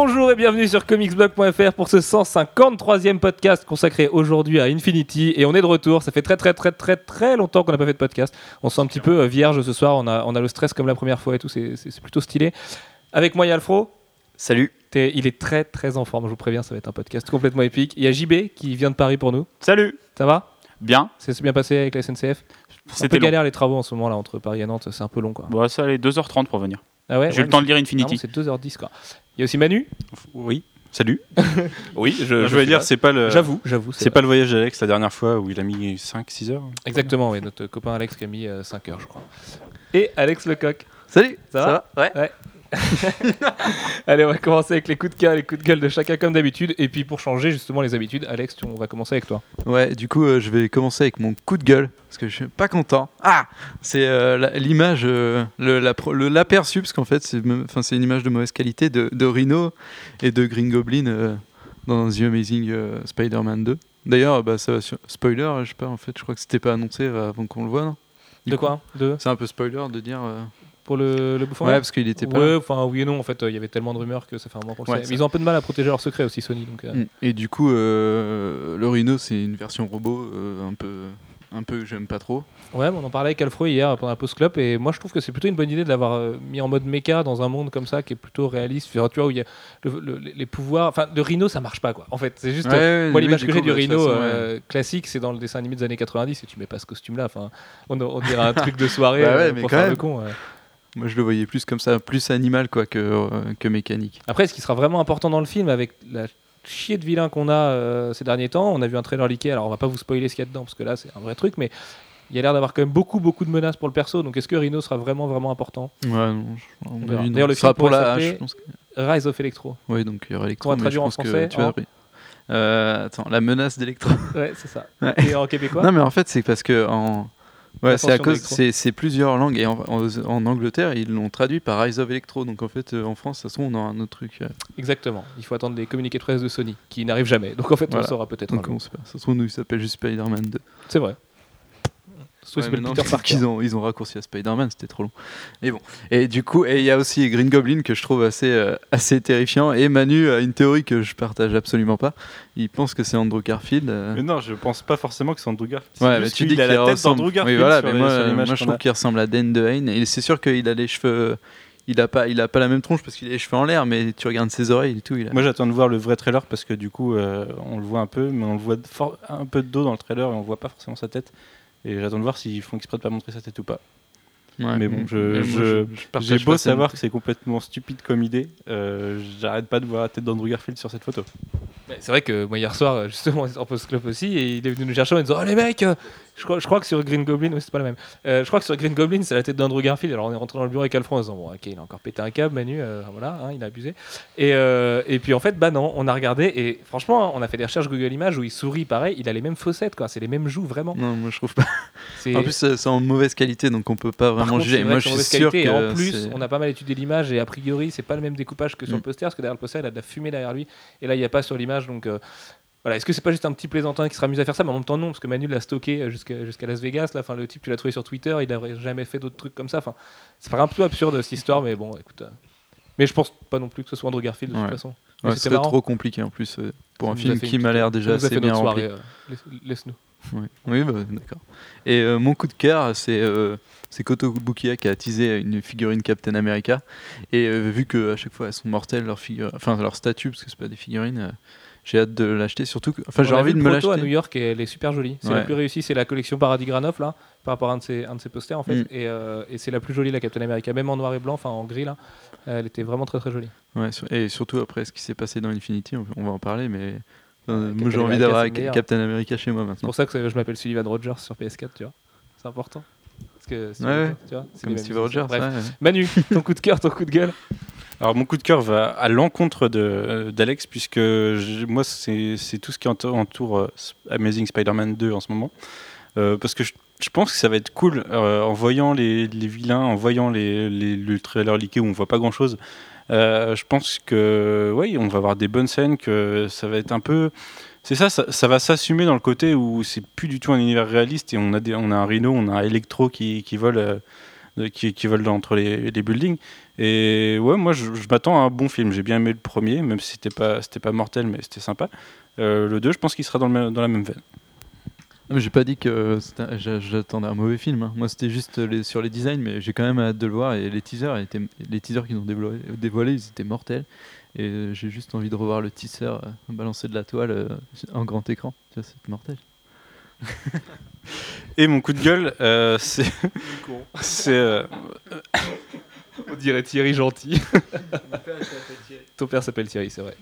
Bonjour et bienvenue sur comicsblog.fr pour ce 153e podcast consacré aujourd'hui à Infinity et on est de retour, ça fait très très très très très longtemps qu'on n'a pas fait de podcast. On se sent un petit peu euh, vierge ce soir, on a, on a le stress comme la première fois et tout, c'est- c'est c'est plutôt stylé. Avec moi il y a Alfro, Salut. Il est très très en forme, je vous préviens, ça va être un podcast complètement épique. Il y a JB qui vient de Paris pour nous, Salut. ça va? Bien. Ça s'est bien passé avec la SNCF C'est C'était galère les travaux en ce moment là entre Paris et Nantes, c'est un peu long quoi. Bon, ça allait 2h30 pour venir. Ah ouais J'ai eu ouais, le temps de lire Infinity. c'est- non, c'est 2h10 quoi. Il y a aussi Manu Oui. Salut. Oui, je, Je, voulais dire, c'est pas le. J'avoue, j'avoue. C'est pas le voyage d'Alex la dernière fois où il a mis 5-6 heures. Exactement, oui, notre copain Alex qui a mis 5 heures, je crois. Et Alex Lecoq. Salut, Ça va? Ouais. Ouais. Allez, on va commencer avec les coups de cœur, les coups de gueule de chacun comme d'habitude. Et puis pour changer justement les habitudes, Alex, tu- on va commencer avec toi. Ouais, du coup, euh, je vais commencer avec mon coup de gueule parce que je suis pas content. Ah, c'est euh, l'image, euh, la l'aperçu, parce qu'en fait, c'est enfin, une image de mauvaise qualité de, de Rhino et de Green Goblin euh, dans The Amazing Spider-Man 2. D'ailleurs, bah, ça va sur spoiler, je sais pas, en fait, je crois que c'était pas annoncé avant qu'on le voit, non? Du de quoi? C'est un peu spoiler de dire. Pour le, le bouffon Ouais, parce qu'il était pas. Ouais, là. enfin oui et non, en fait, euh, il y avait tellement de rumeurs que ça fait un moment qu'on le Ouais, sait. ça- Mais ils ont un peu de mal à protéger leur secret aussi, Sony. Donc, euh, Mm. Et du coup, euh, le Rhino, c'est une version robot euh, un peu, un peu que j'aime pas trop. Ouais, mais on en parlait avec Alfro hier pendant la post club et moi je trouve que c'est plutôt une bonne idée de l'avoir euh, mis en mode mecha dans un monde comme ça qui est plutôt réaliste. Enfin, tu vois, où il y a le- le- les pouvoirs. Enfin, de Rhino ça marche pas quoi. En fait, c'est juste. euh, Ouais, Moi, oui, l'image du que coup, j'ai du bah, de toute Rhino façon, ouais. euh, classique, c'est dans le dessin animé des années 90 et tu mets pas ce costume-là. Enfin, on, on dirait un truc de soirée Bah ouais, euh, mais pour quand faire même. le con. ouais. Moi, je le voyais plus comme ça, plus animal quoi que, euh, que mécanique. Après, ce qui sera vraiment important dans le film, avec la chier de vilain qu'on a euh, ces derniers temps, on a vu un trailer leaké. Alors, on va pas vous spoiler ce qu'il y a dedans parce que là, c'est un vrai truc, mais il y a l'air d'avoir quand même beaucoup, beaucoup de menaces pour le perso. Donc, est-ce que Rhino sera vraiment, vraiment important? Ouais, non, je- verra. non. D'ailleurs, le Ce sera film pour la s'appeler- je pense que- Rise of Electro. Ouais, donc il y aura Electro. On va traduire en français tu en-. Euh, attends, la menace d'Electro. Ouais, c'est ça. Ouais. Et en québécois Non, mais en fait, c'est parce que en. Ouais, c'est à cause, c'est plusieurs langues et en, en- en Angleterre ils l'ont traduit par Rise of Electro donc en fait euh, en France ça se trouve on aura un autre truc euh, Exactement. Il faut attendre les communiqués de presse de Sony qui n'arrivent jamais. Donc, en fait, on le saura peut-être. un donc jour. on sait pas ça se trouve nous il s'appelle juste Spider-Man 2 C'est vrai. Il Ouais, s'appelle mais non, Peter Parker. ils ont, ils ont raccourci à Spider-Man, c'était trop long. Et bon. Et du coup, et il y a aussi Green Goblin que je trouve assez, euh, assez terrifiant. Et Manu a une théorie que je partage absolument pas. Il pense que c'est Andrew Garfield. euh. Mais non, je pense pas forcément que c'est Andrew Garfield. Ouais, mais tu dis qu'il a la tête d'Andrew Garfield Oui, voilà, sur mais les- moi, sur l'image moi je trouve a. qu'il ressemble à Dan DeHaan. Et c'est sûr qu'il a les cheveux. Il a pas, il a pas la même tronche parce qu'il a les cheveux en l'air, mais tu regardes ses oreilles et tout. Il a... Moi j'attends de voir le vrai trailer parce que du coup euh, on le voit un peu, mais on le voit un peu de dos dans le trailer et on voit pas forcément sa tête. Et j'attends de voir s'ils font exprès de pas montrer sa tête ou pas. Ouais, mais bon, je- je- partage J'ai beau savoir que c'est complètement stupide comme idée, euh, j'arrête pas de voir la tête d'Andrew Garfield sur cette photo. C'est vrai que moi hier soir, justement, en post-club aussi, et il est venu nous chercher en disant Oh les mecs, euh, je crois, je crois que sur Green Goblin, oui, c'est pas la même. Euh, je crois que sur Green Goblin, c'est la tête d'Andrew Garfield. Alors on est rentré dans le bureau avec Alfred en disant Bon, ok, il a encore pété un câble, Manu, euh, voilà, hein, il a abusé. Et, euh, et puis en fait, bah non, on a regardé, et franchement, hein, on a fait des recherches Google Images où il sourit pareil, il a les mêmes fossettes, quoi, c'est les mêmes joues, vraiment. Non, moi je trouve pas. En plus, c'est en mauvaise qualité, donc on peut pas vraiment contre, juger. vrai Moi, que je suis sûr qualité, et que en plus, on a pas mal étudié l'image et a priori, c'est pas le même découpage que sur le Mm. poster, parce que derrière le poster, il a de la fumée derrière lui, et là, il n'y a pas sur l'image, donc. Voilà, est-ce que c'est pas juste un petit plaisantin qui sera amusé à faire ça? Mais en même temps, non, parce que Manu l'a stocké euh, jusqu'à Las Vegas. Là, le type, tu l'as trouvé sur Twitter, il n'aurait jamais fait d'autres trucs comme ça. Enfin, c'est pas un peu absurde cette histoire, mais bon, écoute. euh, Mais je pense pas non plus que ce soit Andrew Garfield de Ouais. toute façon. Ouais, ce c'était trop compliqué en plus euh, pour Ça un film qui m'a l'air déjà ça assez bien rempli. euh, laisse- Laisse-nous. Ouais. Oui, bah, d'accord. Et euh, mon coup de cœur, c'est euh, Kotobukiya qui a teasé une figurine Captain America. Et euh, vu que à chaque fois elles sont mortelles, leurs figurines, enfin leur statut, parce que c'est pas des figurines, j'ai hâte de l'acheter. Surtout, que- enfin j'ai envie de me proto à New l'acheter. York et elle est super jolie. C'est la Ouais. plus réussie, c'est la collection Paradis Granoff là, par rapport à un de ses, un de ses posters en fait. Mm. Et, euh, et c'est la plus jolie la Captain America, même en noir et blanc, enfin en gris là. Elle était vraiment très très jolie. Ouais, et surtout après ce qui s'est passé dans Infinity, on, on va en parler, mais euh, Ouais, moi j'ai envie d'avoir c'est. Captain America chez moi C'est maintenant. pour ça que je m'appelle Sullivan Rogers sur PS4, tu vois. C'est important. Parce que Ouais, tu vois, c'est Comme Steve. Rogers. Bref. ouais, ouais. Manu, ton coup de cœur, ton coup de gueule. Alors mon coup de cœur va à l'encontre euh, d'Alex puisque moi c'est, tout ce qui entoure, euh, Amazing Spider-Man 2 en ce moment. Euh, parce que je, pense que ça va être cool en voyant les, les vilains, en voyant les, les- le trailer leaké où on voit pas grand chose. je pense que oui, on va avoir des bonnes scènes, que ça va être un peu. C'est ça, ça, va s'assumer dans le côté où c'est plus du tout un univers réaliste et on a, on a un Rhino, on a un Electro qui, qui vole qui, qui volent entre les, les, buildings. Et ouais, moi, je, m'attends à un bon film. J'ai bien aimé le premier, même si c'était pas, c'était pas mortel, mais c'était sympa. le 2, je pense qu'il sera dans, le, dans la même veine. mais j'ai pas dit que j'attendais un mauvais film. Hein. Moi, c'était juste les, sur les designs, mais j'ai quand même hâte de le voir. Et les teasers, étaient, les teasers qu'ils ont dévoilés, ils étaient mortels. Et j'ai juste envie de revoir le teaser euh, balancer de la toile en grand écran. C'est mortel. Et mon coup de gueule, euh, c'est. c'est. Euh, On dirait Thierry gentil. Ton père s'appelle Thierry, c'est vrai.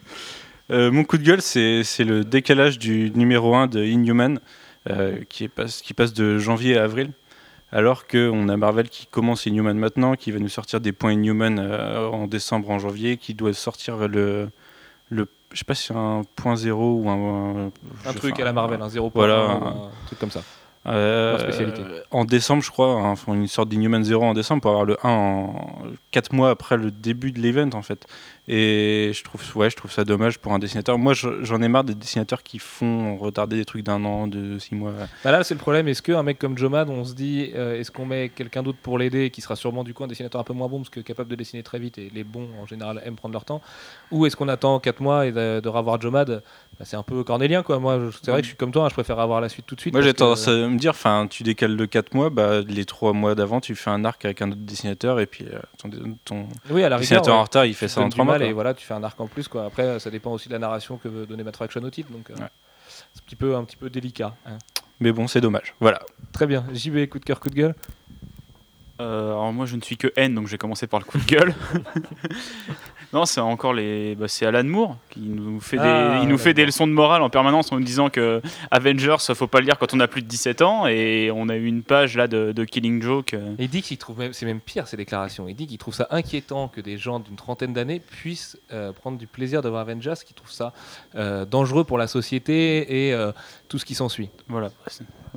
Euh, mon coup de gueule, c'est, le décalage du numéro 1 de Inhuman, qui, est passe, qui passe de janvier à avril. Alors qu'on a Marvel qui commence Inhuman maintenant, qui va nous sortir des points Inhuman en décembre, en janvier, qui doit sortir le, le je sais pas si c'est un point zéro ou un. Un, truc à la Marvel, un zéro point voilà, un, truc comme ça. Euh, en décembre, je crois, hein, une sorte d'Inhuman Zero en décembre pour avoir le 1 en 4 mois après le début de l'event en fait. Et je trouve, ouais, je trouve ça dommage pour un dessinateur. Moi, j'en ai marre des dessinateurs qui font retarder des trucs d'un an, de 6 mois. Bah là, c'est le problème. Est-ce qu'un mec comme Jomad, on se dit, euh, est-ce qu'on met quelqu'un d'autre pour l'aider, qui sera sûrement du coup un dessinateur un peu moins bon, parce que capable de dessiner très vite, et les bons en général aiment prendre leur temps? Ou est-ce qu'on attend 4 mois et de, de revoir Jomad? Bah, C'est un peu cornélien, quoi. Moi, c'est vrai que je suis comme toi, hein, je préfère avoir la suite tout de suite. Moi, j'ai tendance à me dire, enfin, tu décales de 4 mois, bah, les 3 mois d'avant, tu fais un arc avec un autre dessinateur, et puis euh, ton, ton oui, à la dessinateur en retard, il fait ça en 3 mois. Et voilà, tu fais un arc en plus. Quoi. Après, ça dépend aussi de la narration que veut donner Matt Fraction au titre. Donc, euh, c'est un petit peu, un petit peu délicat. Hein. Mais bon, c'est dommage. Voilà. Très bien. JB, coup de cœur, coup de gueule euh, alors moi je ne suis que N donc je vais commencer par le coup de gueule. Non, c'est encore les. Bah, c'est Alan Moore qui nous fait, des... Ah, il nous fait des leçons de morale en permanence en nous disant que Avengers, faut pas le lire quand on a plus de 17 ans. Et on a eu une page là de, Killing Joke. Euh. Il dit qu'il trouve même, c'est même pire ces déclarations. Il dit qu'il trouve ça inquiétant que des gens d'une trentaine d'années puissent euh, prendre du plaisir de voir Avengers, qu'il trouve ça euh, dangereux pour la société et tout ce qui s'ensuit. Voilà.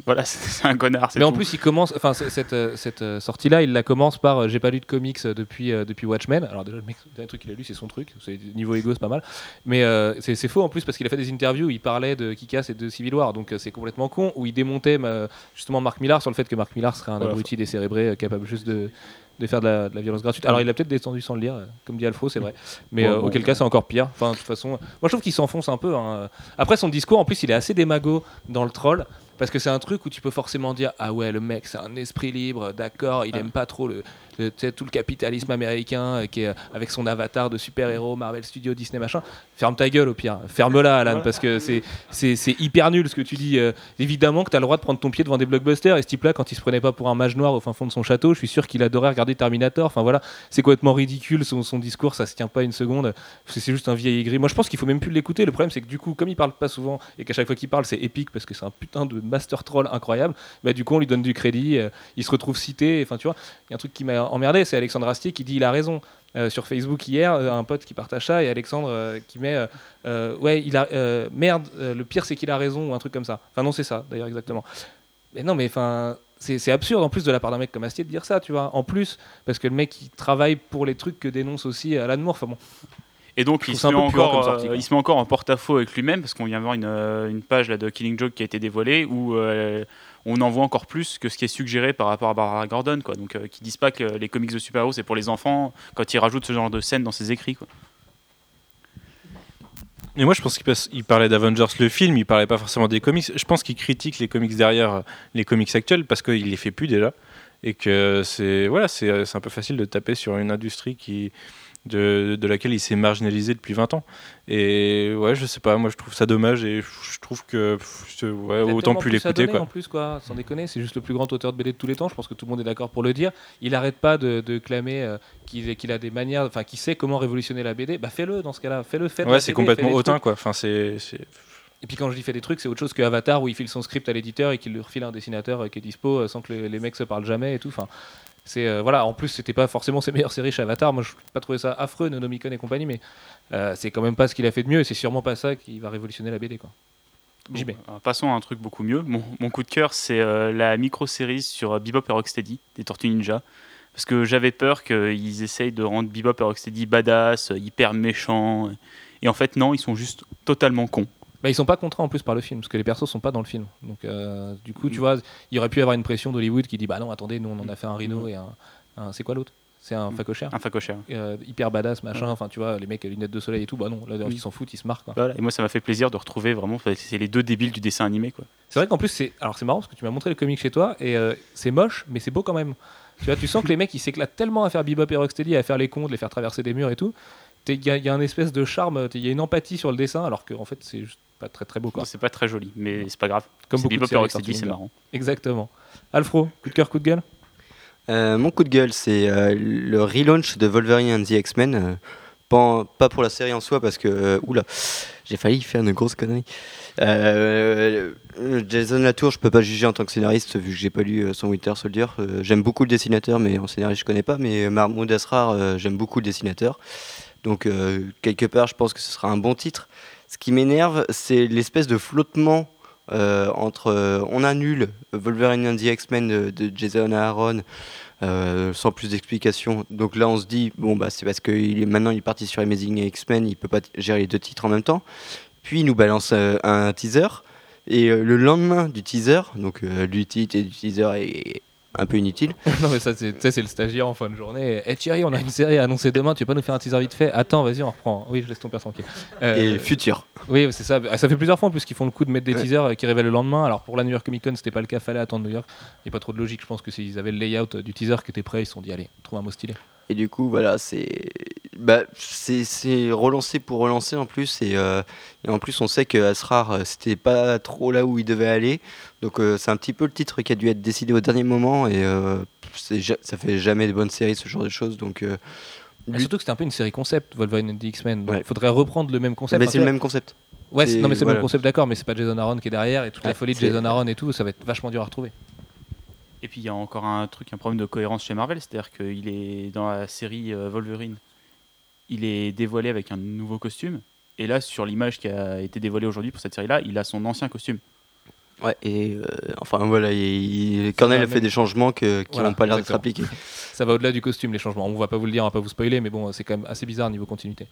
Voilà, c'est un connard. Mais en plus, il commence, enfin, cette, cette sortie-là, il la commence par J'ai pas lu de comics depuis, depuis Watchmen. Alors, déjà, le, mec, le truc qu'il a lu, c'est son truc. Niveau ego, c'est pas mal. Mais euh, c'est faux en plus parce qu'il a fait des interviews où il parlait de Kikas et de Civil War. Donc euh, c'est complètement con. Où il démontait justement Marc Millar sur le fait que Marc Millar serait un abruti décérébré euh, capable juste de, de faire de la, violence gratuite. Alors il a peut-être descendu sans le lire, comme dit Alfro, c'est vrai. Mais auquel cas c'est encore pire. Enfin, de toute façon, moi je trouve qu'il s'enfonce un peu. Hein. Après son discours, en plus, il est assez démago dans le troll. Parce que c'est un truc où tu peux forcément dire Ah ouais, le mec, c'est un esprit libre, d'accord, il aime pas trop le, tout le capitalisme américain euh, qui est avec son avatar de super-héros, Marvel Studios, Disney, machin. Ferme ta gueule au pire. Ferme-la, Alan, parce que c'est, c'est, hyper nul ce que tu dis. Euh. évidemment que tu as le droit de prendre ton pied devant des blockbusters. Et ce type-là, quand il se prenait pas pour un mage noir au fin fond de son château, je suis sûr qu'il adorait regarder Terminator. Enfin voilà, c'est complètement ridicule son, son, discours, ça se tient pas une seconde. C'est juste un vieil aigri. Moi, je pense qu'il faut même plus l'écouter. Le problème, c'est que du coup, comme il parle pas souvent et qu'à chaque fois qu'il parle, c'est épique parce que c'est un putain de master troll incroyable. Bah, du coup, on lui donne du crédit, euh, il se retrouve cité. Enfin, tu vois, il y a un truc qui m'a emmerdé, c'est Alexandre Astier qui dit il a raison. Euh, sur Facebook hier, euh, un pote qui partage ça et Alexandre qui met ouais il a merde le pire c'est qu'il a raison ou un truc comme ça. Enfin non c'est ça d'ailleurs exactement. Mais non mais enfin c'est absurde en plus de la part d'un mec comme Astier de dire ça tu vois. En plus parce que le mec il travaille pour les trucs que dénonce aussi Alan Moore. Enfin bon et donc, il se, met encore, euh, il se met encore en porte-à-faux avec lui-même, parce qu'on vient voir une, euh, une, page là, de Killing Joke qui a été dévoilée, où euh, on en voit encore plus que ce qui est suggéré par rapport à Barbara Gordon. Quoi. Donc, qui disent pas que les comics de super-héros, c'est pour les enfants, quand ils rajoutent ce genre de scène dans ses écrits. Quoi. Mais moi, je pense qu'il parlait d'Avengers le film, il parlait pas forcément des comics. Je pense qu'il critique les comics derrière les comics actuels parce qu'il les fait plus déjà. Et que c'est voilà, c'est un peu facile de taper sur une industrie qui, de, de, laquelle il s'est marginalisé depuis 20 ans. Et ouais, je sais pas, moi je trouve ça dommage et je trouve que ouais, autant plus l'écouter. En plus, quoi, sans déconner, c'est juste le plus grand auteur de BD de tous les temps. Je pense que tout le monde est d'accord pour le dire. Il arrête pas de, de clamer euh, qu'il a des manières, enfin, qu'il sait comment révolutionner la BD. Bah fais-le dans ce cas-là, fais-le, fais Ouais, c'est complètement hautain, quoi. Enfin, c'est. Et puis quand je dis fait des trucs, c'est autre chose que Avatar où il file son script à l'éditeur et qu'il lui refile un dessinateur euh, qui est dispo euh, sans que les, les mecs se parlent jamais et tout. Enfin, c'est euh, voilà, en plus c'était pas forcément ses meilleures séries chez Avatar. Moi, je n'ai pas trouvé ça affreux, Nonomicon et compagnie, mais euh, c'est quand même pas ce qu'il a fait de mieux et c'est sûrement pas ça qui va révolutionner la BD quoi. Bon, euh, passons à un truc beaucoup mieux. Mon, coup de cœur, c'est la micro-série sur Bebop et Rocksteady des Tortues Ninja. Parce que j'avais peur qu'ils essayent de rendre Bebop et Rocksteady badass, hyper méchants. Et en fait, non, ils sont juste totalement cons. Bah, ils sont pas contraints en plus par le film, parce que les persos sont pas dans le film. Donc, euh, du coup, tu mm. vois, il aurait pu y avoir une pression d'Hollywood qui dit Bah non, attendez, nous on en a fait un Rhino mm. et un, un- c'est quoi l'autre? C'est un Mm. facochère Un facochère. Euh, hyper badass, machin. Enfin, tu vois, les mecs, lunettes de soleil et tout. Bah non, là, Mm. ils s'en foutent, ils se quoi. Voilà. Et moi, ça m'a fait plaisir de retrouver vraiment. C'est les deux débiles du dessin animé, quoi. C'est vrai qu'en plus, c'est alors c'est marrant parce que tu m'as montré le comic chez toi et euh, c'est moche, mais c'est beau quand même. Tu vois, tu sens que les mecs ils s'éclatent tellement à faire Bebop et Rocksteady, à faire les cons, de les faire traverser des murs et tout. Il y, a- y a un espèce de charme, il y a une empathie sur le dessin, alors qu'en fait c'est juste pas très très beau quoi. C'est pas très joli, mais c'est pas grave. Comme beaucoup de Bebop et séries c'est marrant. Exactement. Alfro, coup de cœur, coup de gueule? Euh, mon coup de gueule, c'est euh, le relaunch de Wolverine and the X-Men. euh, pas, pas pour la série en soi, parce que. euh, oula, j'ai failli faire une grosse connerie. Jason Latour, je peux pas juger en tant que scénariste, vu que j'ai pas lu euh, son Winter Soldier. Euh, j'aime beaucoup le dessinateur, mais en scénariste, je connais pas. Mais Mahmoud Asrar, euh, j'aime beaucoup le dessinateur. Donc, euh, quelque part, je pense que ce sera un bon titre. Ce qui m'énerve, c'est l'espèce de flottement euh, entre euh, on annule Wolverine and the X-Men de, Jason Aaron euh, sans plus d'explication. Donc là, on se dit bon bah c'est parce que est maintenant il est parti sur Amazing X-Men, il peut pas gérer les deux titres en même temps. Puis il nous balance un teaser et le lendemain du teaser, donc et du teaser est un peu inutile. Non mais ça c'est tu sais, c'est le stagiaire en fin de journée. Eh Thierry, on a une série à annoncer demain, tu veux pas nous faire un teaser vite fait? Attends, vas-y, on reprend. Oui, je laisse ton père tranquille. Euh, Et futur. Oui, c'est ça. Ah, Ça fait plusieurs fois en plus qu'ils font le coup de mettre des Ouais. teasers euh, qui révèlent le lendemain. Alors pour la New York Comic Con, c'était pas le cas, fallait attendre New York. Il n'y a pas trop de logique. Je pense que s'ils avaient le layout euh, du teaser qui était prêt, ils se sont dit allez, trouve un mot stylé. Et du coup, voilà, c'est bah, c'est relancé pour relancer en plus. Et, euh, et en plus, on sait que Asrar, euh, c'était pas trop là où il devait aller. Donc, euh, c'est un petit peu le titre qui a dû être décidé au dernier moment. Et euh, ça fait jamais de bonnes séries, ce genre de choses. Donc, Et lui- surtout que c'était un peu une série concept, Wolverine and the X-Men. Ouais. faudrait reprendre le même concept. mais c'est le même concept. Ouais, non mais c'est le voilà. même concept, d'accord, mais c'est pas Jason Aaron qui est derrière et toute la folie de Jason Aaron et tout, ça va être vachement dur à retrouver. Et puis il y a encore un truc, un problème de cohérence chez Marvel, c'est-à-dire qu'il est dans la série euh, Wolverine, il est dévoilé avec un nouveau costume. Et là, sur l'image qui a été dévoilée aujourd'hui pour cette série-là, il a son ancien costume. Ouais, et euh, enfin, voilà, il, Cornell a fait même- des changements que, qui n'ont Voilà, pas l'air d'être appliqués. Ça va au-delà du costume, les changements. On va pas vous le dire, on va pas vous spoiler, mais bon, c'est quand même assez bizarre niveau continuité.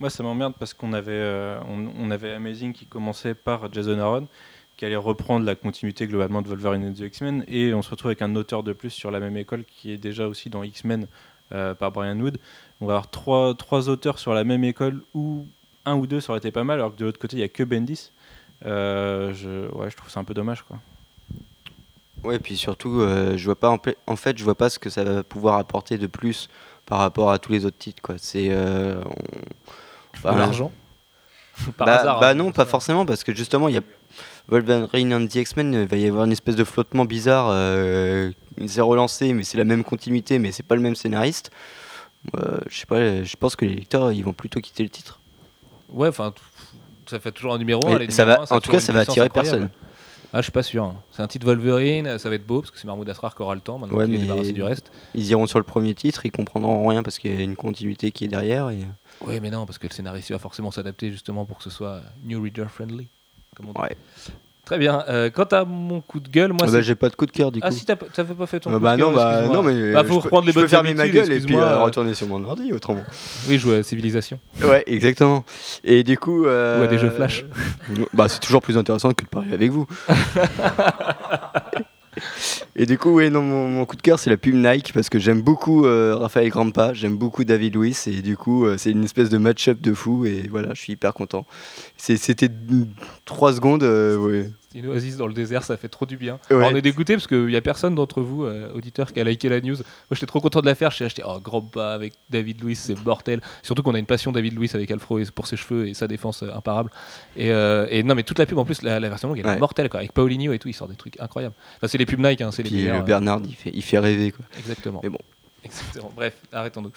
Moi, ça m'emmerde parce qu'on avait, euh, on, on avait Amazing qui commençait par Jason Aaron, qui allait reprendre la continuité globalement de Wolverine et de X-Men, et on se retrouve avec un auteur de plus sur la même école qui est déjà aussi dans X-Men euh, par Brian Wood. On va avoir trois, trois auteurs sur la même école, ou un ou deux, ça aurait été pas mal, alors que de l'autre côté, il n'y a que Bendis. Euh, je, ouais, je trouve ça un peu dommage. Quoi. Ouais, puis surtout, euh, je vois pas en, fait, je vois pas ce que ça va pouvoir apporter de plus par rapport à tous les autres titres, quoi. C'est euh, on- enfin, l'argent Par bah, hasard. bah hein. non, pas forcément, parce que justement, il y a Wolverine and the X-Men, il va y avoir une espèce de flottement bizarre. Euh, c'est relancé, mais c'est la même continuité, mais c'est pas le même scénariste. Euh, je sais pas, je pense que les lecteurs, ils vont plutôt quitter le titre. Ouais, enfin, ça fait toujours un numéro Et 1. ça va, un, en tout cas, ça va attirer incroyable. personne. Ah, je suis pas sûr. hein. C'est un titre Wolverine, ça va être beau parce que c'est Mahmoud Asrar qui aura le temps maintenant Ouais, qu'il est du reste. Ils iront sur le premier titre, ils comprendront rien parce qu'il y a une continuité qui est derrière. Et... Oui, mais non, parce que le scénariste va forcément s'adapter justement pour que ce soit new reader friendly. Comme on dit. Ouais. Très bien. Euh, quant à mon coup de gueule, moi, Ah bah, j'ai pas de coup de cœur du coup. ah si t'as pas- t'avais pas fait ton Ah coup bah de non, cœur, bah excuse-moi. non, mais Bah, faut je peux- reprendre les je peux bonnes fermer ma gueule et puis euh, retourner sur mon ordi autrement. Oui, jouer à Civilisation. Ouais, exactement. Et du coup. euh, Ou à des jeux Flash. Bah, c'est toujours plus intéressant que de parler avec vous. Et du coup, ouais, non, mon, mon coup de cœur, c'est la pub Nike parce que j'aime beaucoup euh, Raphaël Grampa, j'aime beaucoup David Luiz et du coup, euh, c'est une espèce de match-up de fou et voilà, je suis hyper content. C'était 3 secondes, euh, ouais. C'est une oasis dans le désert, ça fait trop du bien. Ouais. Alors, on est dégoûté parce qu'il n'y a personne d'entre vous, euh, auditeurs, qui a liké la news. Moi, j'étais trop content de la faire. J'ai acheté oh, grand pas avec David Luiz, c'est mortel. Surtout qu'on a une passion David Luiz avec Alfro et pour ses cheveux et sa défense euh, imparable. Et, et non, mais toute la pub en plus, la, la version longue, elle est mortelle quoi. Avec Paulinho et tout, il sort des trucs incroyables. Enfin, c'est les pubs Nike, hein, c'est les Puis meilleurs, le euh, Bernard, il fait, il fait rêver quoi. Exactement. Mais bon. Exactement. Bref, arrêtons-nous.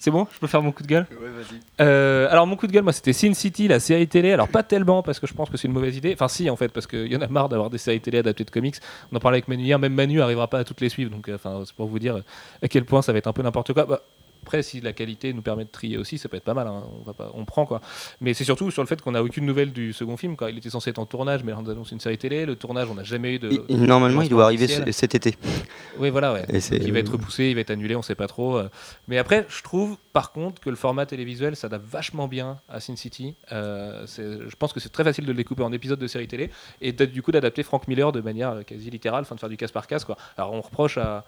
C'est bon? Je peux faire mon coup de gueule? Ouais, vas-y. Euh, alors mon coup de gueule, moi c'était Sin City, la série télé. Alors pas tellement parce que je pense que c'est une mauvaise idée. Enfin si en fait parce qu'il y en a marre d'avoir des séries télé adaptées de comics. On en parlait avec Manu hier, même Manu arrivera pas à toutes les suivre. Donc euh, enfin c'est pour vous dire à quel point ça va être un peu n'importe quoi. Bah, après, si la qualité nous permet de trier aussi, ça peut être pas mal. hein. On, va pas, on prend quoi. Mais c'est surtout sur le fait qu'on n'a aucune nouvelle du second film. Quoi. Il était censé être en tournage, mais là, on nous annonce une série télé. Le tournage, on n'a jamais eu de. Il- Normalement, il doit arriver cet été. Oui, voilà, ouais. Et Donc, il va être repoussé, il va être annulé, on sait pas trop. euh. Mais après, je trouve par contre que le format télévisuel s'adapte vachement bien à Sin City. Euh, je pense que c'est très facile de le découper en épisodes de série télé et du coup d'adapter Frank Miller de manière euh, quasi littérale, enfin de faire du casse par casse. Quoi. Alors on reproche à-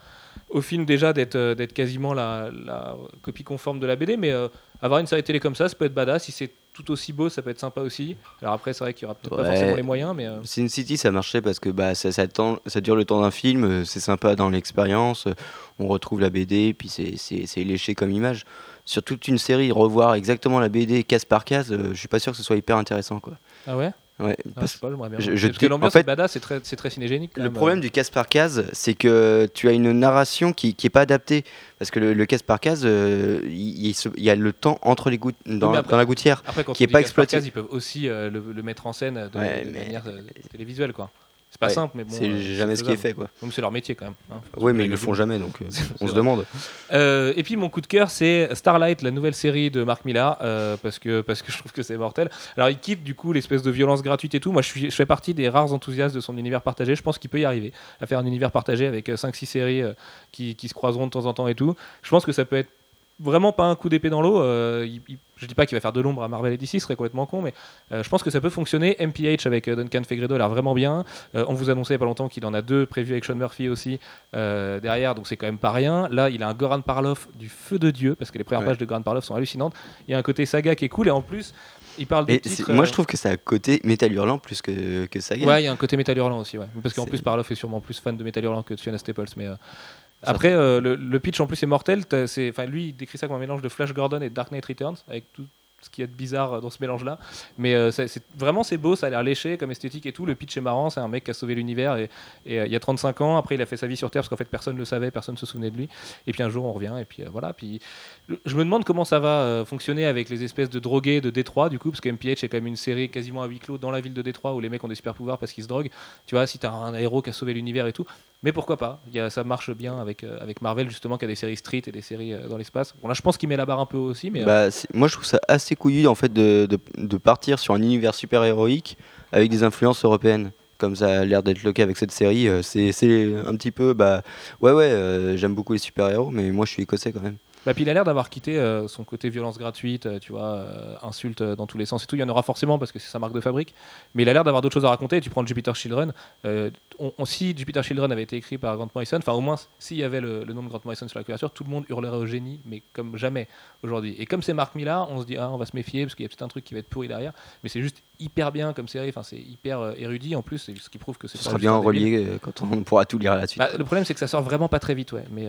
au film déjà d'être euh, d'être quasiment la, la copie conforme de la BD, mais euh, avoir une série télé comme ça, ça peut être badass. Si c'est tout aussi beau, ça peut être sympa aussi. Alors après, c'est vrai qu'il y aura peut-être pas forcément les moyens, mais. euh, Sin City, ça marchait parce que bah, ça, ça, tend- ça dure le temps d'un film, euh, c'est sympa dans l'expérience, on retrouve la BD, puis c'est léché comme image. Sur toute une série, revoir exactement la BD case par case, euh, je suis pas sûr que ce soit hyper intéressant. Quoi. Ah ouais? Ouais, Ah, parce- Je sais pas, bien. je- je Parce que l'ambiance en fait- est badass, c'est très, c'est très cinégénique. Le même. problème du case par case, c'est que tu as une narration qui qui est pas adaptée. Parce que le, le case par case, euh, il, il y a le temps entre les gouttes, dans, après- dans la gouttière. Après, quand qui on est dit pas exploité. case, ils peuvent aussi euh, le, le mettre en scène de, Ouais, de manière euh, télévisuelle, quoi. Pas Ouais, simple, mais bon. c'est euh, jamais ce qui est fait. Quoi. Donc c'est leur métier quand même. hein. Oui, mais ils le font jamais, donc euh, on se demande. Euh, et puis mon coup de cœur, c'est Starlight, la nouvelle série de Marc Millar, euh, parce que parce que je trouve que c'est mortel. Alors il quitte du coup l'espèce de violence gratuite et tout. Moi, je suis je fais partie des rares enthousiastes de son univers partagé. Je pense qu'il peut y arriver à faire un univers partagé avec 5-6 séries euh, qui, qui se croiseront de temps en temps et tout. Je pense que ça peut être vraiment pas un coup d'épée dans l'eau. euh, il- il- je dis pas qu'il va faire de l'ombre à Marvel et DC, ce serait complètement con, mais euh, je pense que ça peut fonctionner. MPH avec euh, Duncan Fegredo a l'air vraiment bien. Euh, on vous annonçait il y a pas longtemps qu'il en a deux prévus avec Sean Murphy aussi derrière, donc c'est quand même pas rien. Là, il a un Goran Parlov du feu de Dieu, parce que les premières Ouais. pages de Goran Parlov sont hallucinantes. Il y a un côté saga qui est cool, et en plus, il parle de Et titres, moi, euh, je trouve que c'est à côté Metal Hurlant plus que, que Saga. Ouais, il y a un côté Metal Hurlant aussi, ouais. Parce qu'en plus, Parloff est sûrement plus fan de Metal Hurlant que de Fiona Staples. Mais euh, après, euh, le, le pitch en plus est mortel. C'est- lui, il décrit ça comme un mélange de Flash Gordon et de Dark Knight Returns, avec tout ce qu'il y a de bizarre euh, dans ce mélange-là. Mais euh, c'est vraiment, c'est beau, ça a l'air léché comme esthétique et tout. Le pitch est marrant. C'est un mec qui a sauvé l'univers et, et, euh, il y a 35 ans. Après, il a fait sa vie sur Terre parce qu'en fait, personne ne le savait, personne ne se souvenait de lui. Et puis un jour, on revient. Et puis voilà. Puis je me demande comment ça va fonctionner avec les espèces de drogués de Détroit, du coup, parce que MPH est quand même une série quasiment à huis clos dans la ville de Détroit où les mecs ont des super pouvoirs parce qu'ils se droguent. Tu vois, si t'as un héros qui a sauvé l'univers et tout. Mais pourquoi pas? Ça marche bien avec, euh, avec Marvel, justement, qui a des séries street et des séries euh, dans l'espace. Bon, là, je pense qu'il met la barre un peu aussi, mais. euh, Bah, moi, je trouve ça assez couillu en fait de, de, partir sur un univers super héroïque avec des influences européennes. Comme ça a l'air d'être le cas avec cette série, c'est un petit peu bah ouais ouais j'aime beaucoup les super héros mais moi je suis écossais quand même. Bah, puis il a l'air d'avoir quitté euh, son côté violence gratuite, euh, tu vois, euh, insulte euh, dans tous les sens et tout. Il y en aura forcément parce que c'est sa marque de fabrique. Mais il a l'air d'avoir d'autres choses à raconter. Tu prends Jupiter Children. on, on- si Jupiter Children avait été écrit par Grant Morrison, enfin au moins s'il y avait le, le nom de Grant Morrison sur la couverture, tout le monde hurlerait au génie, mais comme jamais aujourd'hui. Et comme c'est Marc Millar, on se dit ah on va se méfier parce qu'il y a peut-être un truc qui va être pourri derrière. Mais c'est juste hyper bien comme série. Enfin c'est hyper érudit en plus, c'est ce qui prouve que c'est Ce sera bien relié quand on pourra tout lire à la suite. Bah, le problème, c'est que ça sort vraiment pas très vite, ouais. Mais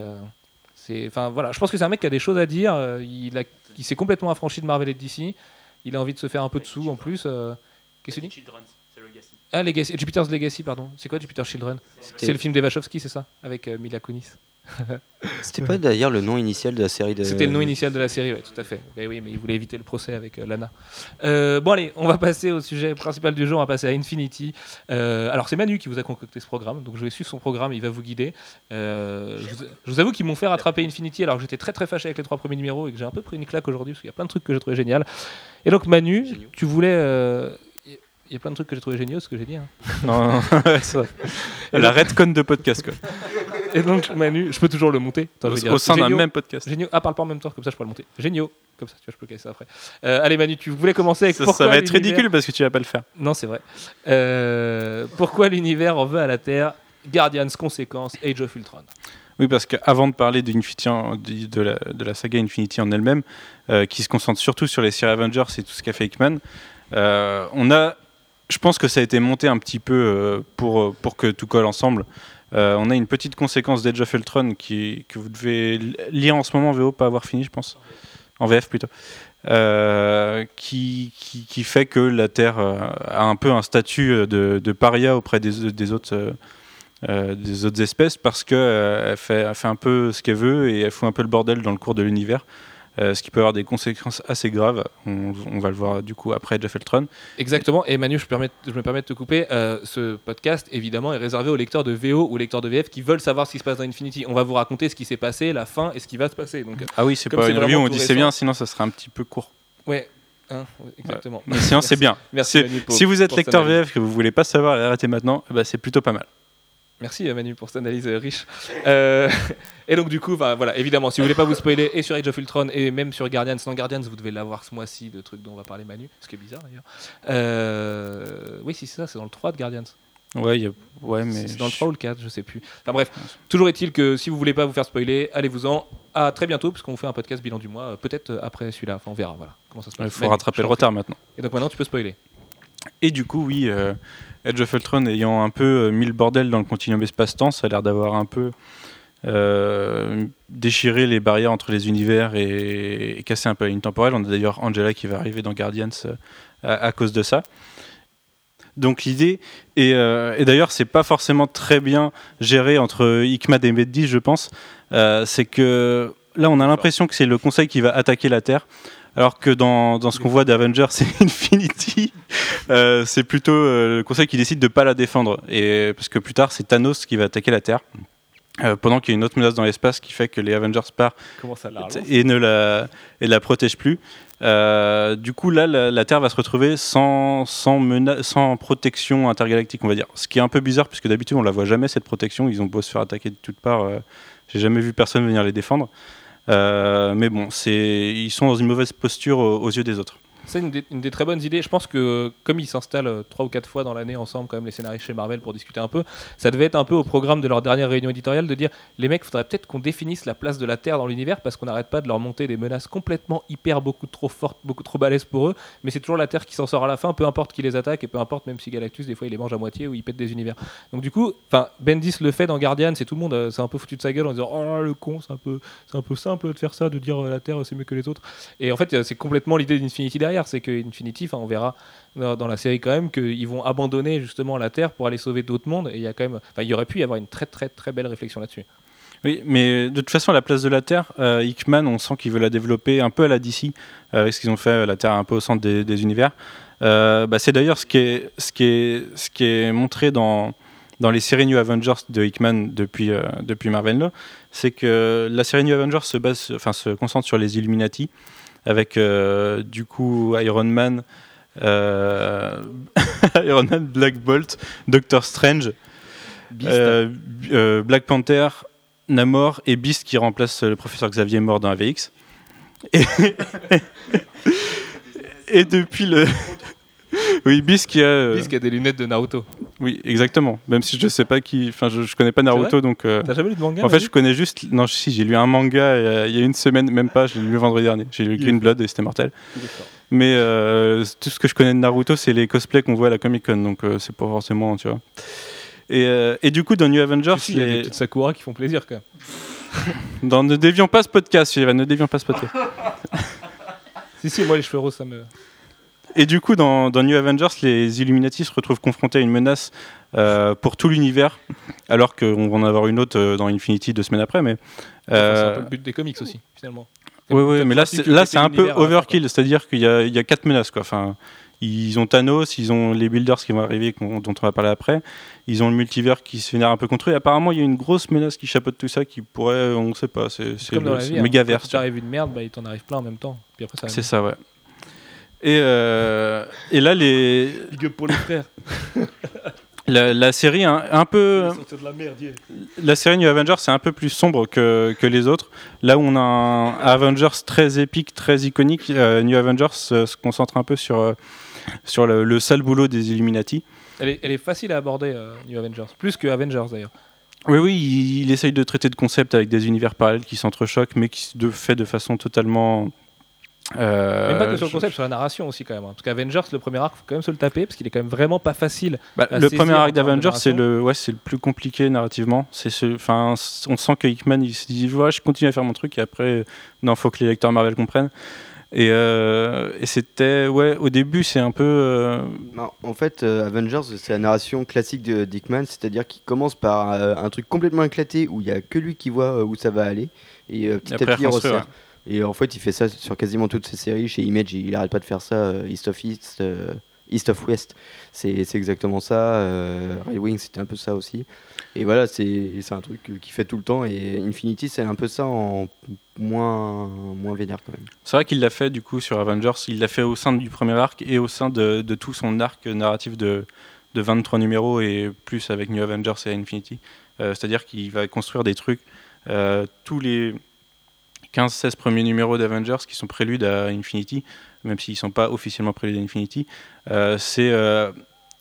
enfin voilà, je pense que c'est un mec qui a des choses à dire. euh, il, a, il s'est complètement affranchi de Marvel et de DC. Il a envie de se faire un peu de sous en plus. euh, Qu'est-ce que tu dis Legacy. Ah, Legacy, Jupiter's Legacy, pardon. C'est quoi Jupiter Children? C'est le film d'Eva Wachowski, c'est ça? Avec euh, Mila Kunis. C'était pas d'ailleurs le nom initial de la série de. C'était le nom initial de la série, oui, tout à fait. Mais oui, mais il voulait éviter le procès avec euh, Lana. Euh, bon, allez, on va passer au sujet principal du jour, on va passer à Infinity. Euh, alors, c'est Manu qui vous a concocté ce programme, donc je vais suivre son programme, il va vous guider. Euh, je, vous, je vous avoue qu'ils m'ont fait rattraper Infinity alors que j'étais très très fâché avec les trois premiers numéros et que j'ai un peu pris une claque aujourd'hui parce qu'il y a plein de trucs que j'ai trouvé génial. Et donc, Manu, tu voulais. euh, Il y a plein de trucs que j'ai trouvé géniaux, ce que j'ai dit. hein. Non, non, vrai. La redcon de podcast, quoi. Et donc, Manu, je peux toujours le monter. Attends, Au, au sein d'un même podcast. Géniaux. Ah, parle pas en même temps, comme ça je pourrais le monter. Géniaux. Comme ça, tu vois, je peux caler ça après. Euh, allez, Manu, tu voulais commencer avec Ça, pourquoi ça va être ridicule parce que tu vas pas le faire. Non, c'est vrai. Euh, pourquoi l'univers en veut à la Terre? Guardians, conséquences, Age of Ultron. Oui, parce qu'avant de parler de, la, de la saga Infinity en elle-même, euh, qui se concentre surtout sur les séries Avengers et tout ce qu'a fait Hickman, on a, je pense que ça a été monté un petit peu euh, pour, pour que tout colle ensemble. Euh, on a une petite conséquence d'Age of Ultron qui, que vous devez lire en ce moment, VO, pas avoir fini, je pense. En VF plutôt. Euh, qui, qui, fait que la Terre euh, a un peu un statut de, paria auprès des, des autres. des autres espèces parce que euh, elle, fait, fait un peu ce qu'elle veut et elle fout un peu le bordel dans le cours de l'univers ce qui peut avoir des conséquences assez graves. On, va le voir du coup après Jeff Eltron. Exactement. Et Manu, je, je me permets de te couper. ce podcast, évidemment, est réservé aux lecteurs de VO ou lecteurs de VF qui veulent savoir ce qui se passe dans Infinity. On va vous raconter ce qui s'est passé, la fin et ce qui va se passer. Donc, ah oui, c'est pas une review, on dit c'est bien, sinon ça serait un petit peu court. Ouais, hein, exactement. Mais sinon, c'est bien. Merci. si vous êtes lecteur VF que vous voulez pas savoir et arrêter maintenant, bah, c'est plutôt pas mal. Merci Manu pour cette analyse euh, riche. Euh, et donc du coup, bah, voilà, évidemment, si vous voulez pas vous spoiler et sur Age of Ultron et même sur Guardians, non Guardians, vous devez l'avoir ce mois-ci, le truc dont on va parler Manu, ce qui est bizarre d'ailleurs. Euh, oui, si c'est ça, c'est dans le 3 de Guardians. Ouais, ouais mais. C'est dans le 3 ou le 4, je sais plus. Enfin bref, toujours est-il que si vous voulez pas vous faire spoiler, allez-vous-en. À très bientôt, puisqu'on fait un podcast bilan du mois, peut-être après celui-là. Enfin, on verra, voilà. Comment ça se passe. Il faut rattraper le retard maintenant. Et donc maintenant, tu peux spoiler. Et du coup, oui, euh, Edge of Ultron ayant un peu euh, mis le bordel dans le continuum espace-temps, ça a l'air d'avoir un peu euh, déchiré les barrières entre les univers et, cassé un peu la ligne temporelle. On a d'ailleurs Angela qui va arriver dans Guardians à, cause de ça. Donc l'idée, et, d'ailleurs c'est pas forcément très bien géré entre Hickman et Meddi, je pense, c'est que là on a l'impression que c'est le Conseil qui va attaquer la Terre alors que dans, dans ce qu'on voit d'Avengers c'est Infinity, euh, c'est plutôt euh, le Conseil qui décide de pas la défendre. Et, parce que plus tard, c'est Thanos qui va attaquer la Terre. Euh, pendant qu'il y a une autre menace dans l'espace qui fait que les Avengers partent et ne la, et la protègent plus. du coup, là, la, Terre va se retrouver sans, sans, sans protection intergalactique, on va dire. Ce qui est un peu bizarre, puisque d'habitude, on la voit jamais, cette protection. Ils ont beau se faire attaquer de toutes parts. J'ai jamais vu personne venir les défendre. Euh, mais bon, ils sont dans une mauvaise posture aux yeux des autres. C'est une, des très bonnes idées. Je pense que comme ils s'installent euh, trois ou quatre fois dans l'année ensemble, quand même, les scénaristes chez Marvel pour discuter un peu, ça devait être un peu au programme de leur dernière réunion éditoriale de dire les mecs, faudrait peut-être qu'on définisse la place de la Terre dans l'univers parce qu'on n'arrête pas de leur monter des menaces complètement hyper beaucoup trop fortes, beaucoup trop balèzes pour eux. Mais c'est toujours la Terre qui s'en sort à la fin, peu importe qui les attaque et peu importe même si Galactus des fois il les mange à moitié ou il pète des univers. Donc du coup, Bendis le fait dans Guardian, c'est tout le monde, euh, c'est un peu foutu de sa gueule en disant oh le con, c'est un peu, un peu simple de faire ça, de dire euh, la Terre c'est mieux que les autres. Et en fait, c'est complètement l'idée d'Infinity derrière, c'est que Infinity on verra dans, la série quand même qu'ils vont abandonner justement la Terre pour aller sauver d'autres mondes. Et il y a quand même, il y aurait pu y avoir une très très très belle réflexion là-dessus. Oui, mais de toute façon, la place de la Terre, euh, Hickman, on sent qu'il veut la développer un peu à la DC, euh, avec ce qu'ils ont fait, la Terre un peu au centre des, univers. Euh, bah, c'est d'ailleurs ce, qui est, ce, qui est, ce qui est montré dans, dans les séries New Avengers de Hickman depuis, depuis Marvel, c'est que la série New Avengers se, base, enfin, se concentre sur les Illuminati, avec du coup Iron Man, euh, Iron Man, Black Bolt, Doctor Strange, euh, euh, Black Panther, Namor et Beast qui remplace le professeur Xavier mort dans AVX. Et, et depuis le. Oui, Beast qui a. Beast qui a des lunettes de Naruto. Oui, exactement. Même si je sais pas qui. Enfin, je, je connais pas Naruto, donc. T'as jamais lu de manga En fait, je connais juste. Non, si, j'ai lu un manga il y a une semaine, même pas. Je l'ai lu vendredi dernier. J'ai lu Green Blood et c'était mortel. Mais euh, tout ce que je connais de Naruto, c'est les cosplays qu'on voit à la Comic Con, donc euh, c'est pas forcément, tu vois. Et, euh, et, du coup, dans New Avengers, il y a des petites Sakura qui font plaisir quand même. dans, ne dévions pas ce podcast, ne dévions pas ce podcast. si, si, moi les cheveux roses, ça me. Et du coup, dans, dans, New Avengers, les Illuminati se retrouvent confrontés à une menace pour tout l'univers, alors qu'on va en avoir une autre dans Infinity deux semaines après. Mais c'est un peu le but des comics aussi, finalement. Oui, oui, mais là, c'est, un peu overkill, c'est-à-dire qu'il y a, il y a quatre menaces, quoi. Enfin, ils ont Thanos, ils ont les builders qui vont arriver, dont on va parler après. Ils ont le multivers qui se vénère un peu contre eux. Et apparemment, il y a une grosse menace qui chapeaute tout ça, qui pourrait, on ne sait pas, c'est, hein. mégaverse. Quand arrive une merde, bah, il t'en arrive plein en même temps. C'est ça, ouais. Et, euh, et là, les. Big up pour les frères. La, série un, peu. La, série New Avengers c'est un peu plus sombre que, que, les autres. Là où on a un Avengers très épique, très iconique, euh, New Avengers se concentre un peu sur, euh, sur le, sale boulot des Illuminati. Elle est, elle est facile à aborder, euh, New Avengers, plus que Avengers d'ailleurs. Oui, oui, il, il, essaye de traiter de concepts avec des univers parallèles qui s'entrechoquent, mais qui se fait de façon totalement euh, pas que sur le concept, sur la narration aussi quand même. Hein. Parce qu'Avengers, le premier arc, faut quand même se le taper parce qu'il est quand même vraiment pas facile. Bah, le premier arc d'Avengers, c'est le, ouais, c'est le plus compliqué narrativement. C'est ce, enfin, on sent que Hickman il se dit, ouais, je continue à faire mon truc et après, non, faut que les lecteurs Marvel comprennent. Et, euh, et c'était, ouais, au début, c'est un peu. Euh, en fait, Avengers, c'est la narration classique de Dickman, c'est-à-dire qu'il commence par un truc complètement éclaté où il y a que lui qui voit où ça va aller et petit à petit il resserre. Et en fait, il fait ça sur quasiment toutes ses séries. Chez Image, il n'arrête pas de faire ça. euh, East of East, euh, East of West, c'est exactement ça. Euh, Red Wing, c'était un peu ça aussi. Et voilà, c'est un truc qu'il fait tout le temps. Et Infinity, c'est un peu ça en moins, moins vénère quand même. C'est vrai qu'il l'a fait du coup sur Avengers, il l'a fait au sein du premier arc et au sein de, de tout son arc narratif de, de 23 numéros et plus avec New Avengers et Infinity. C'est-à-dire qu'il va construire des trucs tous les 15-16 premiers numéros d'Avengers qui sont préludes à Infinity, même s'ils ne sont pas officiellement préludes à Infinity. Euh, C'est euh,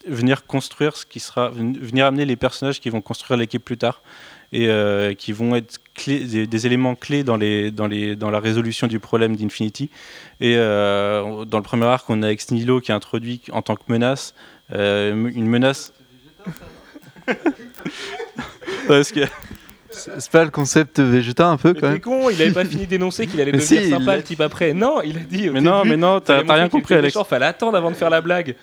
venir construire ce qui sera, ven- venir amener les personnages qui vont construire l'équipe plus tard et euh, qui vont être clés, des, des éléments clés dans, les, dans, les, dans la résolution du problème d'Infinity. Et dans le premier arc, on a Ex Nihilo qui est introduit en tant que menace, une menace. Parce que C'est pas le concept Vegeta un peu Mais quand t'es même con, il avait pas fini d'énoncer qu'il allait Mais devenir si, il sympa l'a le type après. Non, il a dit. au Mais non, début, mais non, t'as fallait t'as rien montrer qu'il compris, était Alex. méchant, Fallait attendre avant de faire la blague.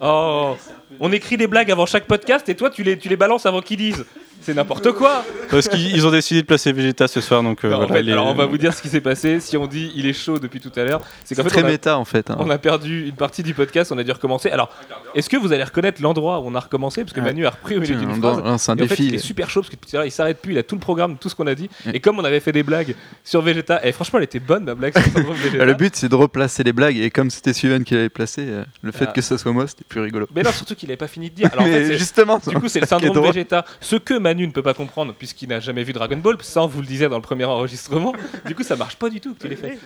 Oh, on écrit des blagues avant chaque podcast et toi tu les, tu les balances avant qu'ils disent. C'est n'importe quoi. Parce qu'ils ils ont décidé de placer Vegeta ce soir, donc euh, Non, en voilà, fait, les- alors on va vous dire ce qui s'est passé. Si on dit il est chaud depuis tout à l'heure, c'est qu'en fait très on a, méta en fait. hein. on a perdu une partie du podcast, on a dû recommencer. Alors, est-ce que vous allez reconnaître l'endroit où on a recommencé? Parce que Ouais. Manu a repris au milieu d'une phrase. C'est un en fait, il défi. est super chaud parce que tout à l'heure, il s'arrête plus, il a tout le programme, tout ce qu'on a dit. Ouais. Et comme on avait fait des blagues sur Vegeta, et franchement, elle était bonne ma blague sur le syndrome Vegeta. Le but c'est de replacer les blagues et comme c'était Steven qui l'avait placé, euh, le fait Ah. que ça soit moi c'était plus rigolo. Mais non, surtout qu'il avait pas fini de dire. Alors, en fait, justement, du coup, c'est le syndrome. Vegeta. Ce que Manu ne peut pas comprendre puisqu'il n'a jamais vu Dragon Ball, ça on vous le disait dans le premier enregistrement. Du coup, ça marche pas du tout que tu l'aies fait.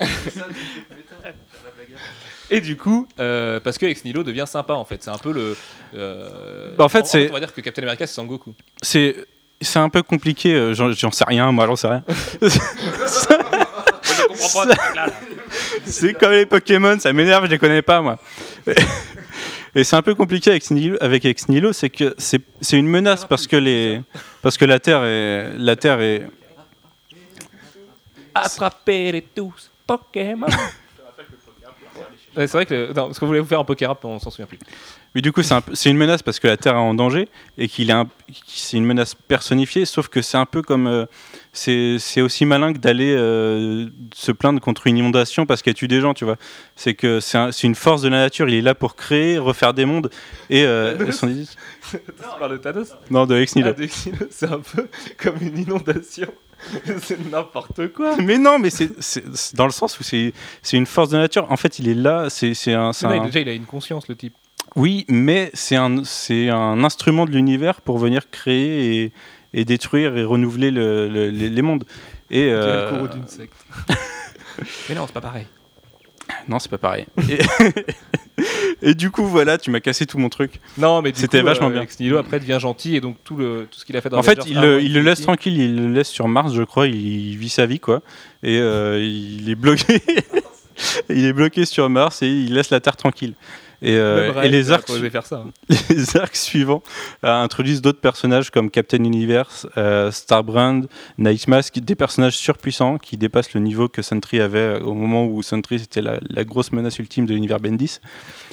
Et du coup, euh, parce que Ex Nihilo devient sympa en fait, c'est un peu le. euh, Bah, en fait, c'est- On va dire que Captain America c'est Sangoku. c'est c'est un peu compliqué. euh, J'en j'en sais rien, moi, j'en sais rien. C'est comme les Pokémon, ça m'énerve, je les connais pas moi. Et c'est un peu compliqué avec avec Ex Nihilo, c'est que c'est une menace parce que les parce que la Terre est la Terre est Attraper tous Pokémon. Ouais, c'est vrai que. le- Non, parce qu'on voulait vous faire un poker rap, on s'en souvient plus. Oui, du coup, c'est un peu- c'est une menace parce que la Terre est en danger et qu'il est un- c'est une menace personnifiée, sauf que c'est un peu comme. euh, c'est c'est aussi malin que d'aller euh, se plaindre contre une inondation parce qu'elle tue des gens, tu vois. C'est que c'est un- c'est une force de la nature, il est là pour créer, refaire des mondes. Et. euh, son- Tu parles de Thanos non, de Ex Nihilo. Ah, de C'est un peu comme une inondation. c'est n'importe quoi. Mais non, mais c'est dans le sens où c'est une force de nature. En fait, il est là, c'est un. un- déjà, il a une conscience, le type. Oui, mais c'est un, c'est un instrument de l'univers pour venir créer et, et détruire et renouveler le- le- les, les mondes. Et, C'est euh, le d'une secte. Mais non, c'est pas pareil. Non, c'est pas pareil. Et, et du coup, voilà, tu m'as cassé tout mon truc. Non, mais du C'était coup, vachement euh, bien. Ex Nihilo après devient gentil et donc tout, le, tout ce qu'il a fait dans En fait, Avengers il, le- il le laisse tranquille, il le laisse sur Mars, je crois. Il, vit sa vie, quoi. Et euh, il est bloqué. il est bloqué sur Mars et il laisse la Terre tranquille. Et, euh, les arcs, faut oser faire ça. hein. les arcs suivants euh, introduisent d'autres personnages comme Captain Universe, euh, Starbrand, Nightmask, des personnages surpuissants qui dépassent le niveau que Sentry avait euh, au moment où Sentry c'était la, la grosse menace ultime de l'univers Bendis.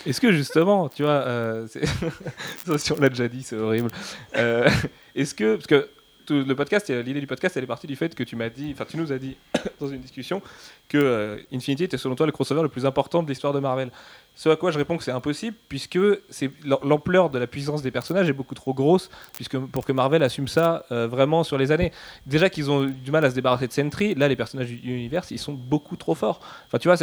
Est-ce que justement, tu vois, ça, si on l'a déjà dit, c'est horrible. Est-ce que, parce que tout le podcast, l'idée du podcast, elle est partie du fait que tu m'as dit, enfin, tu nous as dit dans une discussion que euh, Infinity était selon toi le crossover le plus important de l'histoire de Marvel. Ce à quoi je réponds que c'est impossible, puisque l'ampleur de la puissance des personnages est beaucoup trop grosse, puisque pour que Marvel assume ça euh, vraiment sur les années. Déjà qu'ils ont du mal à se débarrasser de Sentry, là les personnages du univers, ils sont beaucoup trop forts. Enfin, tu vois,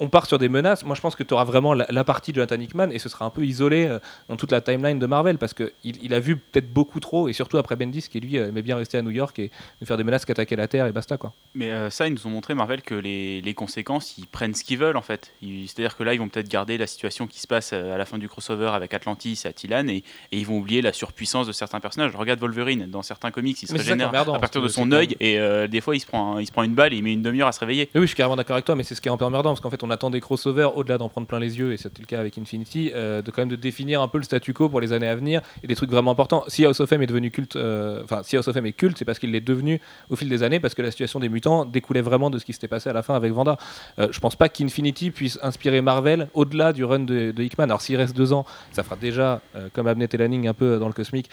on part sur des menaces. Moi, je pense que tu auras vraiment la, partie de Jonathan Hickman et ce sera un peu isolé euh, dans toute la timeline de Marvel parce qu'il il a vu peut-être beaucoup trop et surtout après Bendis qui lui euh, aimait bien rester à New York et ne faire des menaces qu'attaquer la Terre et basta quoi. Mais ça, ils nous ont montré, Marvel, que les, les conséquences, ils prennent ce qu'ils veulent en fait. C'est-à-dire que là, ils vont peut-être garder la situation qui se passe euh, à la fin du crossover avec Atlantis et Attilan et, et ils vont oublier la surpuissance de certains personnages. Regarde Wolverine, dans certains comics, il se régénère à partir de son œil et euh, des fois, il se, prend un- il se prend une balle et il met une demi-heure à se réveiller. Oui, je suis carrément d'accord avec toi, mais c'est ce qui est un peu emmerdant parce qu'en fait, on attend des crossovers au-delà d'en prendre plein les yeux, et c'était le cas avec Infinity, euh, de quand même de définir un peu le statu quo pour les années à venir et des trucs vraiment importants. Si House of M est devenu culte, euh, enfin, si House of M est culte, c'est parce qu'il l'est devenu au fil des années, parce que la situation des mutants découlait vraiment de ce qui s'était passé à la fin avec Vanda. Euh, je pense pas qu'Infinity puisse inspirer Marvel au-delà au-delà du run de, Hickman. Alors s'il reste deux ans, ça fera déjà, comme Abnett et Lanning un peu dans le cosmique,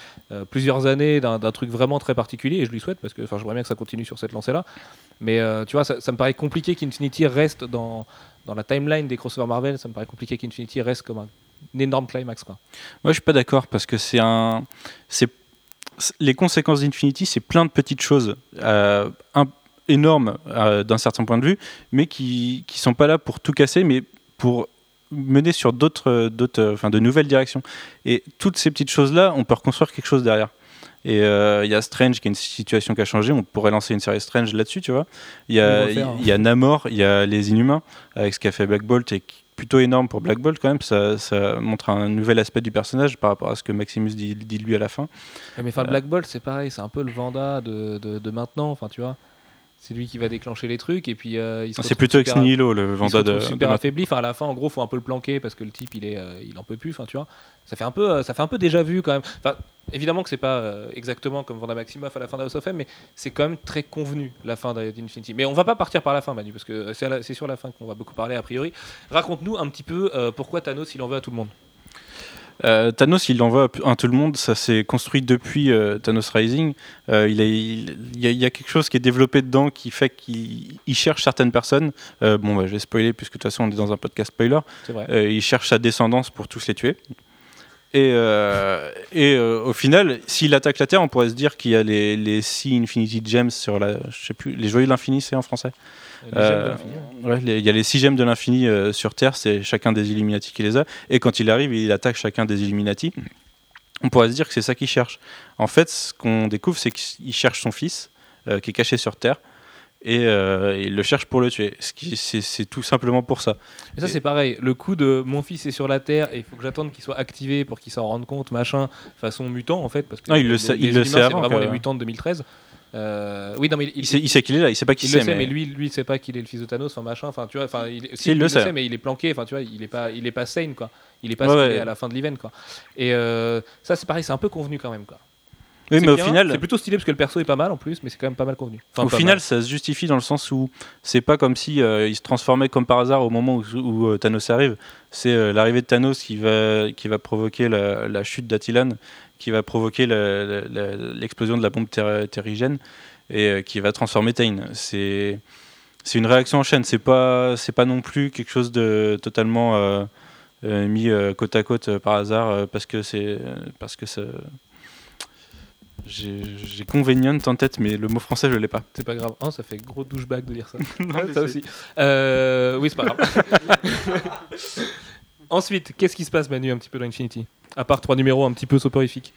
plusieurs années d'un truc vraiment très particulier, et je lui souhaite, parce que j'aimerais bien que ça continue sur cette lancée-là. Mais tu vois, ça, me paraît compliqué qu'Infinity reste dans, dans la timeline des crossovers Marvel, ça me paraît compliqué qu'Infinity reste comme un, énorme climax. Quoi. Moi, je suis pas d'accord, parce que c'est un... les conséquences d'Infinity, c'est plein de petites choses euh, énormes euh, d'un certain point de vue, mais qui ne sont pas là pour tout casser, mais pour mener sur d'autres, d'autres, enfin, de nouvelles directions. Et toutes ces petites choses-là, on peut reconstruire quelque chose derrière. Et euh, il y a Strange qui est une situation qui a changé. On pourrait lancer une série Strange là-dessus, tu vois. Il y a, y a Namor, il y a les Inhumains avec ce qu'a fait Black Bolt et plutôt énorme pour Black Bolt quand même. Ça, ça, montre un nouvel aspect du personnage par rapport à ce que Maximus dit, dit lui à la fin. Mais enfin, Black Bolt, c'est pareil, c'est un peu le Vanda de, de, de maintenant. Enfin, tu vois. C'est lui qui va déclencher les trucs et puis euh, il C'est plutôt ex nihilo le Vanda de. Super affaibli. Enfin, à la fin, en gros, faut un peu le planquer parce que le type, il est, euh, il en peut plus. Enfin, tu vois. Ça fait un peu, euh, ça fait un peu déjà vu quand même. Enfin, évidemment que c'est pas exactement comme Vanda Maximoff à la fin d'House of M, mais c'est quand même très convenu la fin d'Infinity. Mais on va pas partir par la fin, Manu, parce que c'est sur la fin qu'on va beaucoup parler a priori. Raconte-nous un petit peu pourquoi Thanos il en veut à tout le monde. Euh, Thanos, il envoie à tout le monde. Ça s'est construit depuis euh, Thanos Rising. Euh, il, y a, quelque chose qui est développé dedans qui fait qu'il cherche certaines personnes. bon, bah, je vais spoiler puisque de toute façon on est dans un podcast spoiler. il cherche sa descendance pour tous les tuer. Et, et au final, s'il attaque la Terre, on pourrait se dire qu'il y a les, les six Infinity Gems sur la. Je sais plus, les joyaux de l'infini, c'est en français euh, il y a les six gemmes de l'infini euh, sur Terre, c'est chacun des Illuminati qui les a. Et quand il arrive, il attaque chacun des Illuminati. On pourrait se dire que c'est ça qu'il cherche. En fait, ce qu'on découvre, c'est qu'il cherche son fils, euh, qui est caché sur Terre et il le cherche pour le tuer. C'est tout simplement pour ça. Et ça, c'est pareil. Le coup de mon fils est sur la Terre et il faut que j'attende qu'il soit activé pour qu'il s'en rende compte, machin, façon mutant en fait. Parce que non, il le sait, il le sait avant. vraiment les mutants de 2013. Euh, oui, non, mais il, il, sait, qu'il est là, il sait pas qui c'est. Mais... mais lui, lui, il sait pas qu'il est le fils de Thanos, enfin machin, enfin tu vois, enfin il, si, il, le, sait. mais il est planqué, enfin tu vois, il est pas, il est pas sane quoi, il est pas ouais, à la fin de l'event quoi. Et euh, ça, c'est pareil, c'est un peu convenu quand même quoi. Oui, mais au final, c'est plutôt stylé parce que le perso est pas mal en plus, mais c'est quand même pas mal convenu. au final, ça se justifie dans le sens où c'est pas comme si euh, il se transformait comme par hasard au moment où, où Thanos arrive. C'est l'arrivée de Thanos qui va qui va provoquer la, la chute d'Attilan, qui va provoquer l'explosion de la bombe terrigène et euh, qui va transformer Tain. C'est c'est une réaction en chaîne. C'est pas c'est pas non plus quelque chose de totalement euh, euh, mis côte à côte par hasard parce que c'est parce que ça j'ai convenient en tête, mais le mot français, je l'ai pas. C'est pas grave. Oh, ça fait gros douchebag de dire ça. non, ça aussi. oui, c'est pas grave. Ensuite, qu'est-ce qui se passe, Manu, un petit peu dans Infinity? À part trois numéros un petit peu soporifiques.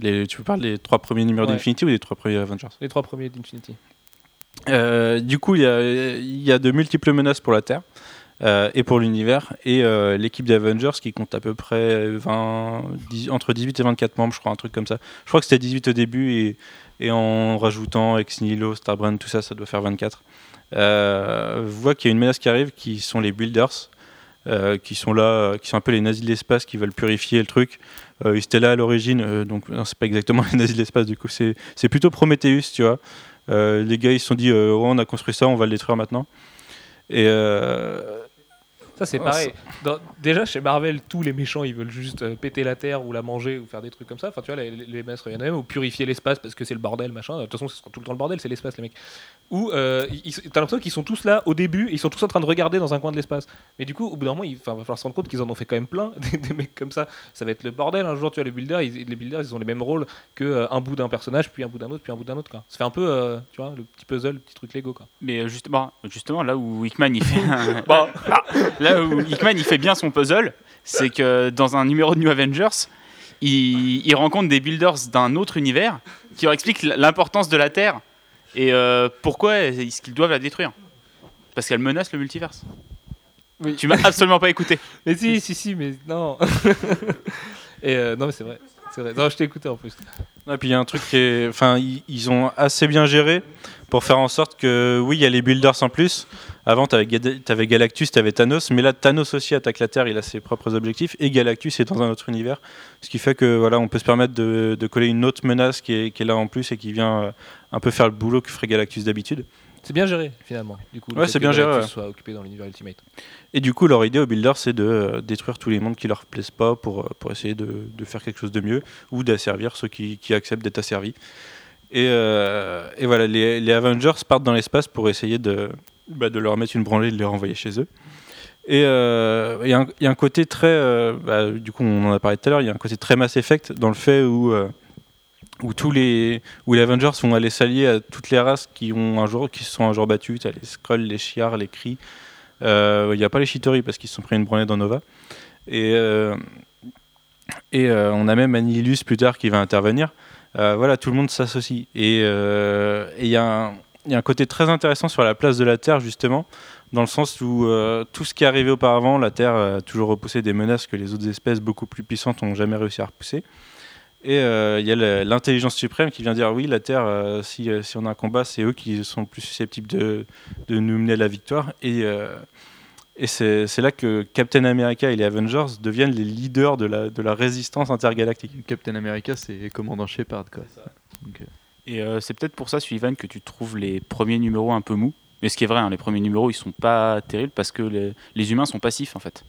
Les, tu parles des trois premiers numéros d'Infinity ou des trois premiers Avengers? Les trois premiers d'Infinity. Euh, du coup, il y a de multiples menaces pour la Terre. Euh, et pour l'univers, et euh, l'équipe des Avengers qui compte à peu près 20, entre 18 et 24 membres, je crois, un truc comme ça. Je crois que c'était 18 au début, et, en rajoutant Ex Nihilo, Starbrand, tout ça, ça doit faire 24. Euh, voit qu'il y a une menace qui arrive, qui sont les Builders, euh, qui sont là, qui sont un peu les nazis de l'espace, qui veulent purifier le truc. Ils étaient là à l'origine, donc c'est pas exactement les nazis de l'espace, du coup c'est plutôt Prometheus, tu vois. les gars ils se sont dit, on a construit ça, on va le détruire maintenant. Ça, c'est pareil. déjà, chez Marvel, tous les méchants, ils veulent juste euh, péter la Terre ou la manger ou faire des trucs comme ça. Enfin, tu vois, les, les messes reviennent même, ou purifier l'espace parce que c'est le bordel, machin. De toute façon, c'est tout le temps le bordel, c'est l'espace, les mecs. Ou euh, t'as l'impression qu'ils sont tous là au début, ils sont tous en train de regarder dans un coin de l'espace. Mais du coup, au bout d'un moment, il va falloir se rendre compte qu'ils en ont fait quand même plein, des, mecs comme ça. Ça va être le bordel. Un jour, tu vois, les builders, ils, les builders, ils ont les mêmes rôles que euh, un bout d'un personnage, puis un bout d'un autre, puis un bout d'un autre. Quoi. Ça fait un peu, tu vois, le petit puzzle, le petit truc Lego. Quoi. Mais justement, justement, là où Hickman, il fait. bon, là où Hickman, il fait bien son puzzle, c'est que dans un numéro de New Avengers, il, rencontre des builders d'un autre univers qui leur expliquent l'importance de la Terre et euh, pourquoi est-ce qu'ils doivent la détruire. Parce qu'elle menace le multiverse. Oui. Tu m'as absolument pas écouté. Mais si, si, si, mais non. et euh, non, mais c'est vrai. C'est vrai. Non, je t'ai écouté en plus. Et puis il y a un truc qui est. Enfin, ils, ont assez bien géré pour faire en sorte que, oui, il y a les builders en plus. Avant, tu avais, Galactus, tu avais Thanos, mais là, Thanos aussi attaque la Terre, il a ses propres objectifs, et Galactus est dans un autre univers. Ce qui fait que, voilà, on peut se permettre de, coller une autre menace qui est, là en plus et qui vient euh, un peu faire le boulot que ferait Galactus d'habitude. C'est bien géré finalement. Du coup, Ouais, c'est bien géré, ouais. soit occupé dans l'univers Ultimate. Et du coup, leur idée aux builders, c'est de euh, détruire tous les mondes qui leur plaisent pas pour, euh, pour essayer de, de faire quelque chose de mieux ou d'asservir ceux qui, qui acceptent d'être asservis. Et, euh, et voilà, les, les Avengers partent dans l'espace pour essayer de, bah, de leur mettre une branlée et de les renvoyer chez eux. Et euh, il y, a un- côté très. euh, bah, du coup, on en a parlé tout à l'heure, il y a un côté très Mass Effect dans le fait où. euh, où tous les où les Avengers vont aller s'allier à toutes les races qui ont un jour qui se sont un jour battues, t'as les Skrulls, les Shi'ar, les Kree. Il n'y a pas les Chitauri parce qu'ils se sont pris une branlée dans Nova. Et et on a même Annihilus plus tard qui va intervenir. Voilà, tout le monde s'associe. Et il y, a un- il y a un côté très intéressant sur la place de la Terre, justement, dans le sens où euh, tout ce qui est arrivé auparavant, la Terre a toujours repoussé des menaces que les autres espèces beaucoup plus puissantes n'ont jamais réussi à repousser. Et euh, il y a l'intelligence suprême qui vient dire oui, la Terre, euh, si, euh, si on a un combat, c'est eux qui sont plus susceptibles de, de nous mener à la victoire. Et, euh, et c'est c'est là que Captain America et les Avengers deviennent les leaders de la, de la résistance intergalactique. Captain America, c'est commandant Shepard, quoi. Et euh, c'est peut-être pour ça, Sullivan, que tu trouves les premiers numéros un peu mous. Mais ce qui est vrai, hein, les premiers numéros, ils sont pas terribles parce que les, humains sont passifs en fait.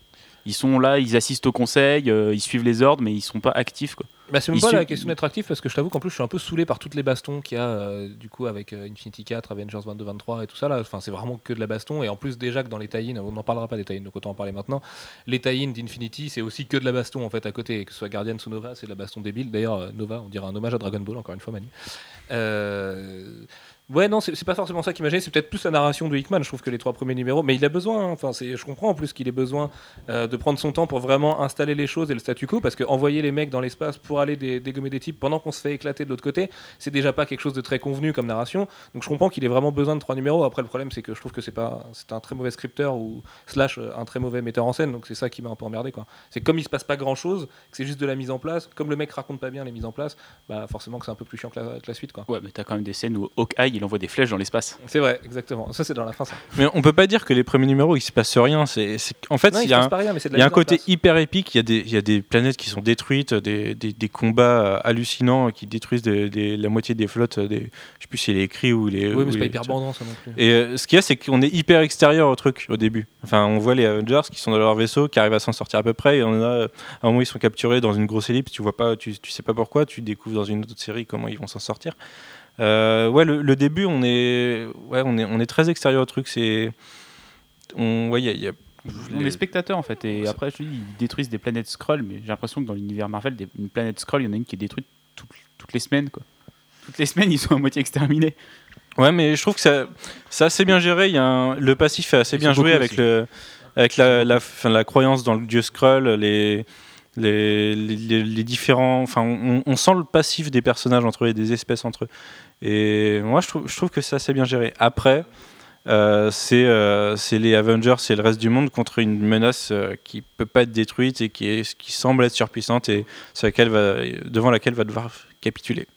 Ils sont là, ils assistent au conseil, euh, ils suivent les ordres, mais ils sont pas actifs. Bah, c'est même pas la question d'être actif parce que je t'avoue qu'en plus je suis un peu saoulé par toutes les bastons qu'il y a euh, du coup avec euh, Infinity 4, Avengers 22, 23 et tout ça là. Enfin c'est vraiment que de la baston et en plus déjà que dans les tie on n'en parlera pas des tie donc autant en parler maintenant. Les tie d'Infinity c'est aussi que de la baston en fait à côté que ce soit Guardian ou Nova c'est de la baston débile. D'ailleurs euh, Nova on dirait un hommage à Dragon Ball encore une fois Manu. Euh, Ouais, non, c'est pas forcément ça qui m'a gêné, c'est peut-être plus la narration de Hickman. Je trouve que les trois premiers numéros, mais il a besoin, hein. enfin, je comprends en plus qu'il ait besoin euh, de prendre son temps pour vraiment installer les choses et le statu quo, parce que envoyer les mecs dans l'espace pour aller dé- dégommer des types pendant qu'on se fait éclater de l'autre côté, c'est déjà pas quelque chose de très convenu comme narration. Donc je comprends qu'il ait vraiment besoin de trois numéros. Après, le problème, c'est que je trouve que c'est pas, c'est un très mauvais scripteur ou slash euh, un très mauvais metteur en scène, donc c'est ça qui m'a un peu emmerdé, quoi. C'est comme il se passe pas grand chose, que c'est juste de la mise en place, comme le mec raconte pas bien les mises en place, bah forcément que c'est un peu plus chiant que la, que la suite, quoi. Ouais, mais t'as quand même des scènes où Hawkeye il envoie des flèches dans l'espace. C'est vrai, exactement. Ça, c'est dans la fin, ça. Mais on peut pas dire que les premiers numéros il se passe rien. C'est en fait Non, il y a se un, rien, y a côté place. hyper épique, il y, a des, il y a des planètes qui sont détruites, des, des, des combats euh, hallucinants qui détruisent des- des- la moitié des flottes, euh, des, je sais plus si c'est les cris ou les... Oui, ou mais c'est pas hyper bandant, ça non plus. Et euh, ce qu'il y a, c'est qu'on est hyper extérieur au truc au début. Enfin, on voit les Avengers qui sont dans leur vaisseau, qui arrivent à s'en sortir à peu près, et on a, à un moment, ils sont capturés dans une grosse ellipse, tu vois pas, tu, tu sais pas pourquoi, tu découvres dans une autre série comment ils vont s'en sortir. Euh, ouais, le, le début, on est, ouais, on est, on est très extérieur au truc. C'est, on, ouais, y a- y a- On les- est spectateurs en fait. Et après, je dis, ils détruisent des planètes Skrull, mais j'ai l'impression que dans l'univers Marvel, des- une planète Skrull, il y en a une qui est détruite toutes, toutes les semaines. Quoi. Toutes les semaines, ils sont à moitié exterminés. Ouais, mais je trouve que ça, c'est assez bien géré. Il y a un- le passif est assez Ils bien joué avec, aussi. le, avec la, la, enfin, la croyance dans le dieu Skrull, les, les, différents. Enfin, on, sent le passif des personnages entre eux et des espèces entre eux. Et moi, je trouve, que c'est assez bien géré. Après, euh, c'est euh, c'est les Avengers et le reste du monde contre une menace euh, qui peut pas être détruite et qui semble être surpuissante et sur laquelle va, devant laquelle va devoir capituler.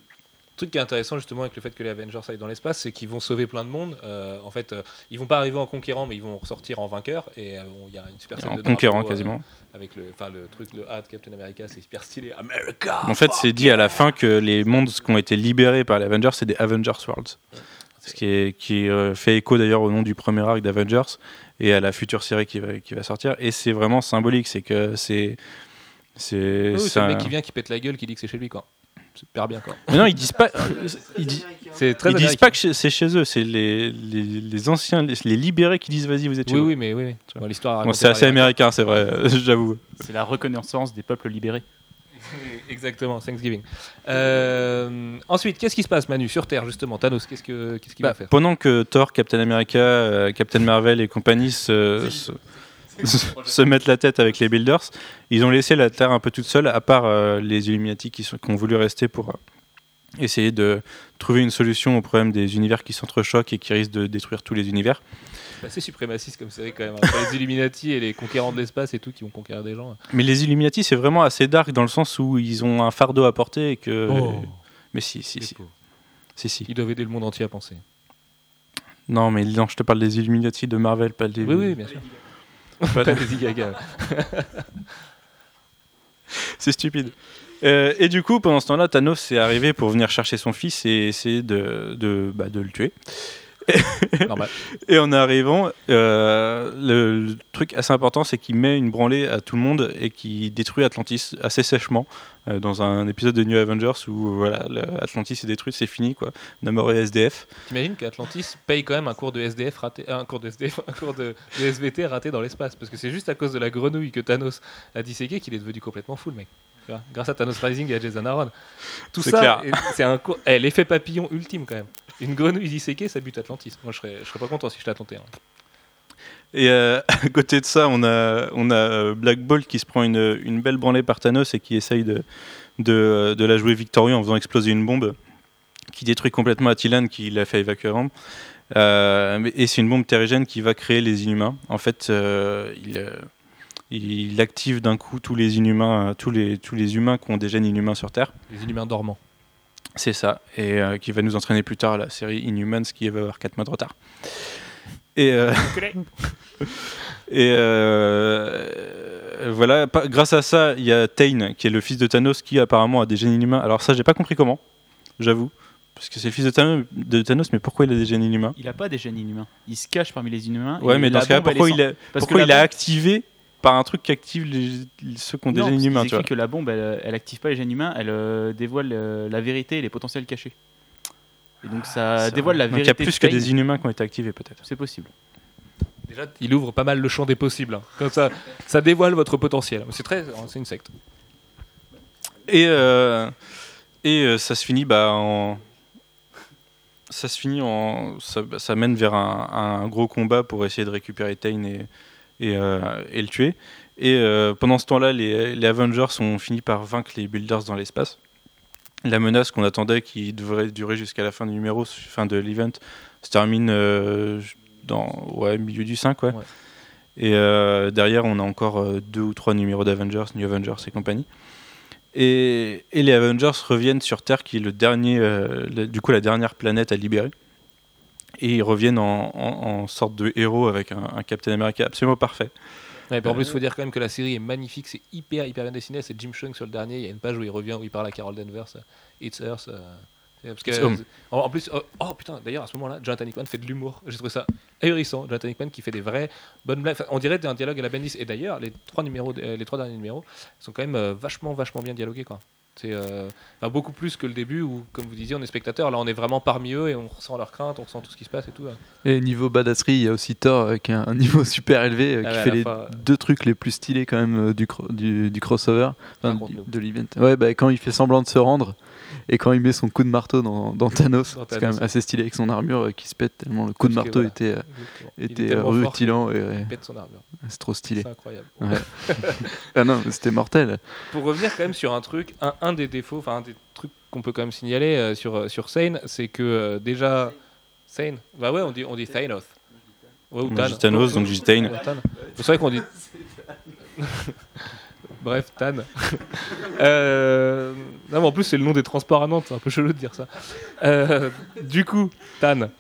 Le truc qui est intéressant justement avec le fait que les Avengers aillent dans l'espace, c'est qu'ils vont sauver plein de monde. Euh, en fait, euh, ils vont pas arriver en conquérant, mais ils vont ressortir en vainqueurs. Et euh, il y a une super scène En de conquérant drapeau, euh, quasiment. avec le, enfin le truc, le A de Captain America, c'est hyper stylé. America. En fait, c'est dit à la fin que les mondes qui ont été libérés par les Avengers, c'est des Avengers Worlds. Ce qui, est, qui fait écho d'ailleurs au nom du premier arc d'Avengers et à la future série qui va, qui va sortir. Et c'est vraiment symbolique, c'est que c'est. C'est Oui, c'est c'est le un- mec qui vient, qui pète la gueule, qui dit que c'est chez lui, quoi. C'est super bien, quoi. Mais non, ils disent pas. Ils, di- C'est très ils disent pas que c'est chez eux, c'est les, les, les anciens, les, les libérés qui disent vas-y, vous êtes chez Oui, vous. oui, mais oui. oui. Bon, L'histoire. Bon, c'est assez américain, c'est vrai, j'avoue. C'est la reconnaissance des peuples libérés. Exactement, Thanksgiving. Euh, ensuite, qu'est-ce qui se passe, Manu, sur Terre, justement? Thanos, qu'est-ce que- qu'est-ce qu'il Bah, va faire? pendant que Thor, Captain America, euh, Captain Marvel et compagnie se, se, se mettent la tête avec les Builders, ils ont laissé la Terre un peu toute seule, à part euh, les Illuminati qui, sont, qui ont voulu rester pour euh, essayer de trouver une solution au problème des univers qui s'entrechoquent et qui risquent de détruire tous les univers. C'est assez suprémaciste comme série, quand même. Les Illuminati et les conquérants de l'espace et tout qui vont conquérir des gens. Mais les Illuminati, c'est vraiment assez dark dans le sens où ils ont un fardeau à porter et que. Oh. Mais si, si, si. Ils doivent aider le monde entier à penser. Non, mais non, je te parle des Illuminati de Marvel, pas des. Oui, oui, bien sûr. Pas Lady Gaga. C'est stupide. Euh, et du coup, pendant ce temps-là, Thanos est arrivé pour venir chercher son fils et essayer de, de, bah, de le tuer. Et en arrivant, euh, le, le truc assez important, c'est qu'il met une branlée à tout le monde et qui détruit Atlantis assez sèchement. euh, dans un épisode de New Avengers où voilà, Atlantis est détruit, c'est fini quoi. No more SDF. T'imagines qu'Atlantis paye quand même un cours de SDF raté, un cours de SDF, un cours de, de SVT raté dans l'espace, parce que c'est juste à cause de la grenouille que Thanos a disséqué qu'il est devenu complètement fou le mec. Grâce à Thanos Rising et à Jason Aaron. Tout ça, c'est un cours, eh, l'effet papillon ultime quand même. Une grenouille disséquée, ça bute Atlantis. Moi, je serais, je serais pas content si je la tentais. hein. Et euh, à côté de ça, on a, on a euh, Black Bolt qui se prend une, une belle branlée par Thanos et qui essaye de, de, de la jouer victorieux en faisant exploser une bombe qui détruit complètement Attilan qui l'a fait évacuer avant. Euh, et c'est une bombe terrigène qui va créer les inhumains. En fait, euh, il, euh, il active d'un coup tous les inhumains, euh, tous les, tous les humains qui ont des gènes inhumains sur Terre. Les inhumains dormants. C'est ça, et euh, qui va nous entraîner plus tard à la série Inhumans qui va avoir 4 mois de retard. Et, euh, et euh, voilà, pa- grâce à ça, il y a Tain qui est le fils de Thanos qui apparemment a des gènes inhumains. Alors ça, j'ai pas compris comment, j'avoue, parce que c'est le fils de Thanos, de Thanos, mais pourquoi il a des gènes inhumains? Il a pas des gènes inhumains. Il se cache parmi les inhumains. Ouais, et mais dans ce cas, pourquoi il a, pourquoi que il a activé par un truc qui active les, ceux qui ont des Non, gènes tu vois expliquent que la bombe, elle, elle active pas les gènes humains, elle euh, dévoile euh, la vérité et les potentiels cachés. Et donc ça dévoile la vrai. Donc vérité. il y a plus de que des inhumains qui ont été activés peut-être. C'est possible. Déjà, il ouvre pas mal le champ des possibles. hein. Comme ça, ça dévoile votre potentiel. C'est très, c'est une secte. Et, euh, et euh, ça se finit bah, en. Ça se finit en. Ça, ça mène vers un, un gros combat pour essayer de récupérer Tain et, et, euh, et le tuer. Et euh, pendant ce temps-là, les, les Avengers ont fini par vaincre les Builders dans l'espace. La menace qu'on attendait, qui devrait durer jusqu'à la fin du numéro, fin de l'event, se termine euh, dans ouais, milieu du 5. Ouais. Ouais. Et euh, derrière, on a encore euh, deux ou trois numéros d'Avengers, New Avengers et compagnie. Et, et les Avengers reviennent sur Terre, qui est le dernier, euh, le- du coup la dernière planète à libérer. Et ils reviennent en, en- en sorte de héros avec un, un Captain America absolument parfait. Ouais, en plus, il faut dire quand même que la série est magnifique, c'est hyper, hyper bien dessiné. C'est Jim Chung sur le dernier. Il y a une page où il revient, où il parle à Carol Danvers. euh, It's Earth. euh, parce que, It's home. en, plus, oh, oh, putain, d'ailleurs, à ce moment-là, Jonathan Hickman fait de l'humour. J'ai trouvé ça ahurissant. Jonathan Hickman qui fait des vraies bonnes blagues. Enfin, on dirait un dialogue à la Bendis. Et d'ailleurs, les trois, numéros, euh, les trois derniers numéros sont quand même euh, vachement, vachement bien dialogués. Quoi. C'est euh, enfin, beaucoup plus que le début où, comme vous disiez, on est spectateur. Là, on est vraiment parmi eux et on ressent leurs craintes, on ressent tout ce qui se passe et tout. Et niveau badasserie, il y a aussi Thor euh, qui a un niveau super élevé, euh, Ah qui ouais, fait les deux trucs les plus stylés quand même euh, du, du, du crossover, enfin, Raconte-nous. du- de l'event. Ouais, bah, quand il fait semblant de se rendre et quand il met son coup de marteau dans, dans Thanos, c'est quand même assez stylé avec son armure euh, qui se pète tellement le coup de Parce marteau voilà. était, euh. Il était fort rutilant et ouais, pète son armure. c'est trop stylé. C'est incroyable. Ouais. ah non, mais c'était mortel. Pour revenir quand même sur un truc, un, un des défauts, enfin un des trucs qu'on peut quand même signaler euh, sur, euh, sur Sane, c'est que euh, déjà. Sane Bah ouais, on dit, on dit Thanos. Ouais, ou Thanos, donc Tan. C'est vrai qu'on dit. Bref, Tan. Euh, Non, mais en plus, c'est le nom des transports à Nantes, c'est un peu chelou de dire ça. Euh, du coup, Tan,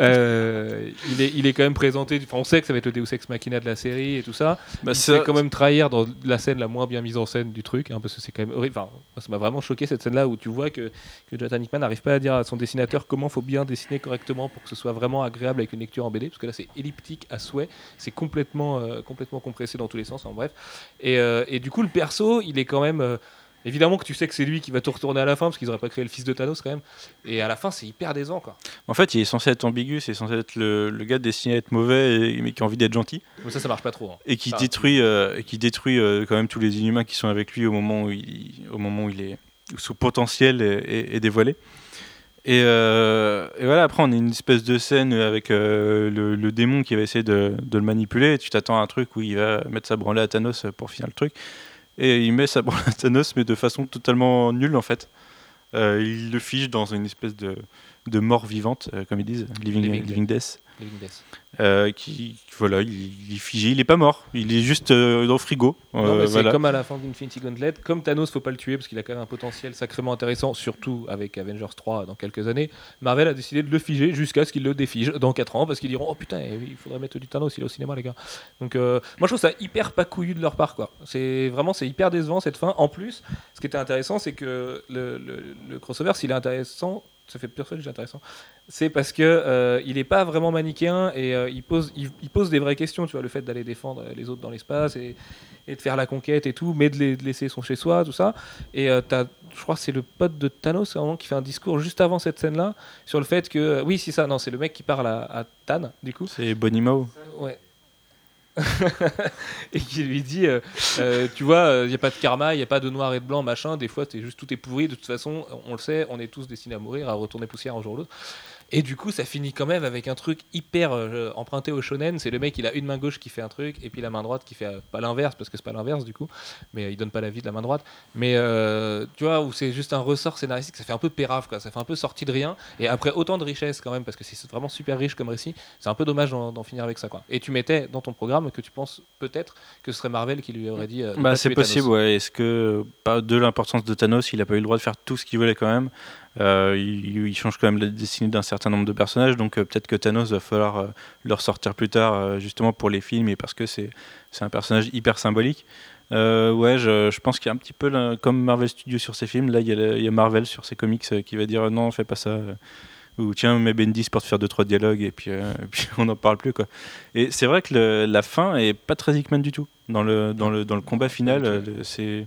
euh, il, est, il est quand même présenté. Enfin, on sait que ça va être le Deus Ex Machina de la série et tout ça. Bah, il ça- quand même trahir dans la scène la moins bien mise en scène du truc, hein, parce que c'est quand même horrible. Enfin, ça m'a vraiment choqué cette scène-là où tu vois que, que Jonathan Hickman n'arrive pas à dire à son dessinateur comment faut bien dessiner correctement pour que ce soit vraiment agréable avec une lecture en BD, parce que là c'est elliptique à souhait, c'est complètement, euh, complètement compressé dans tous les sens, en bref. Et, euh, et du coup, le perso, il est quand même. Évidemment que tu sais que c'est lui qui va tout retourner à la fin parce qu'ils auraient pas créé le fils de Thanos quand même. Et à la fin, c'est hyper décevant quoi. En fait, il est censé être ambigu, c'est censé être le, le gars destiné à être mauvais, et- mais qui a envie d'être gentil. Mais ça, ça marche pas trop. hein. et qui détruit, euh, et qui détruit euh, quand même tous les inhumains qui sont avec lui au moment où il, au moment où il est où son potentiel est, est- est dévoilé. Et, euh, et voilà, après on a une espèce de scène avec le, le démon qui va essayer de, de le manipuler. Et tu t'attends à un truc où il va mettre sa branlée à Thanos pour finir le truc. Et il met sa branlée à Thanos, mais de façon totalement nulle en fait. Il le fige dans une espèce de, de mort vivante, euh, comme ils disent, living, Living living death. Living Death. Euh, qui voilà, il, il est figé, il est pas mort, il est juste euh, dans le frigo. C'est voilà. comme à la fin d'Infinity Gauntlet. Comme Thanos, faut pas le tuer parce qu'il a quand même un potentiel sacrément intéressant, surtout avec Avengers 3 dans quelques années. Marvel a décidé de le figer jusqu'à ce qu'il le défige dans 4 ans parce qu'ils diront Oh putain, eh il faudrait mettre du Thanos, il est au cinéma, les gars. Donc, euh, moi je trouve ça hyper pas couillu de leur part, quoi. C'est vraiment, c'est hyper décevant cette fin. En plus, ce qui était intéressant, c'est que le, le- le crossover, s'il est intéressant, ça fait pire sujet intéressant. C'est parce que euh, il est pas vraiment manichéen et euh, il pose, il, il pose des vraies questions. Tu vois, le fait d'aller défendre les autres dans l'espace et, et de faire la conquête et tout, mais de, les- de laisser son chez soi, tout ça. Et euh, t'as, je crois que c'est le pote de Thanos à un moment qui fait un discours juste avant cette scène-là sur le fait que, oui, c'est ça, non, c'est le mec qui parle à, à Tan, du coup. C'est Bonnie Mao. Ouais. et qui lui dit, euh, euh, tu vois, il n'y a pas de karma, il n'y a pas de noir et de blanc, machin. Des fois, es juste tout est pourri. De toute façon, on le sait, on est tous destinés à mourir, à retourner poussière un jour ou l'autre. Et du coup, ça finit quand même avec un truc hyper euh, emprunté au shonen. C'est le mec, il a une main gauche qui fait un truc, et puis la main droite qui fait euh, pas l'inverse, parce que c'est pas l'inverse du coup, mais euh, il donne pas la vie de la main droite. Mais euh, tu vois, où c'est juste un ressort scénaristique, ça fait un peu pérave, quoi. Ça fait un peu sorti de rien. Et après autant de richesse quand même, parce que c'est vraiment super riche comme récit, c'est un peu dommage d'en finir avec ça, quoi. Et tu mettais dans ton programme que tu penses peut-être que ce serait Marvel qui lui aurait dit. Bah, c'est possible, ouais. Est-ce que, pas de l'importance de Thanos, il a pas eu le droit de faire tout ce qu'il voulait quand même Euh, il, il change quand même la destinée d'un certain nombre de personnages, donc euh, peut-être que Thanos va falloir euh, le ressortir plus tard, euh, justement pour les films et parce que c'est un personnage hyper symbolique. Ouais, je, je pense qu'il y a un petit peu là, comme Marvel Studios sur ses films, là il y, a le- il y a Marvel sur ses comics qui va dire non, fais pas ça. ou tiens, mets Bendis pour te faire deux trois dialogues et puis, et puis on n'en parle plus quoi. Et c'est vrai que le- la fin est pas très Hickman du tout. Dans le, dans le, dans le combat final, c'est.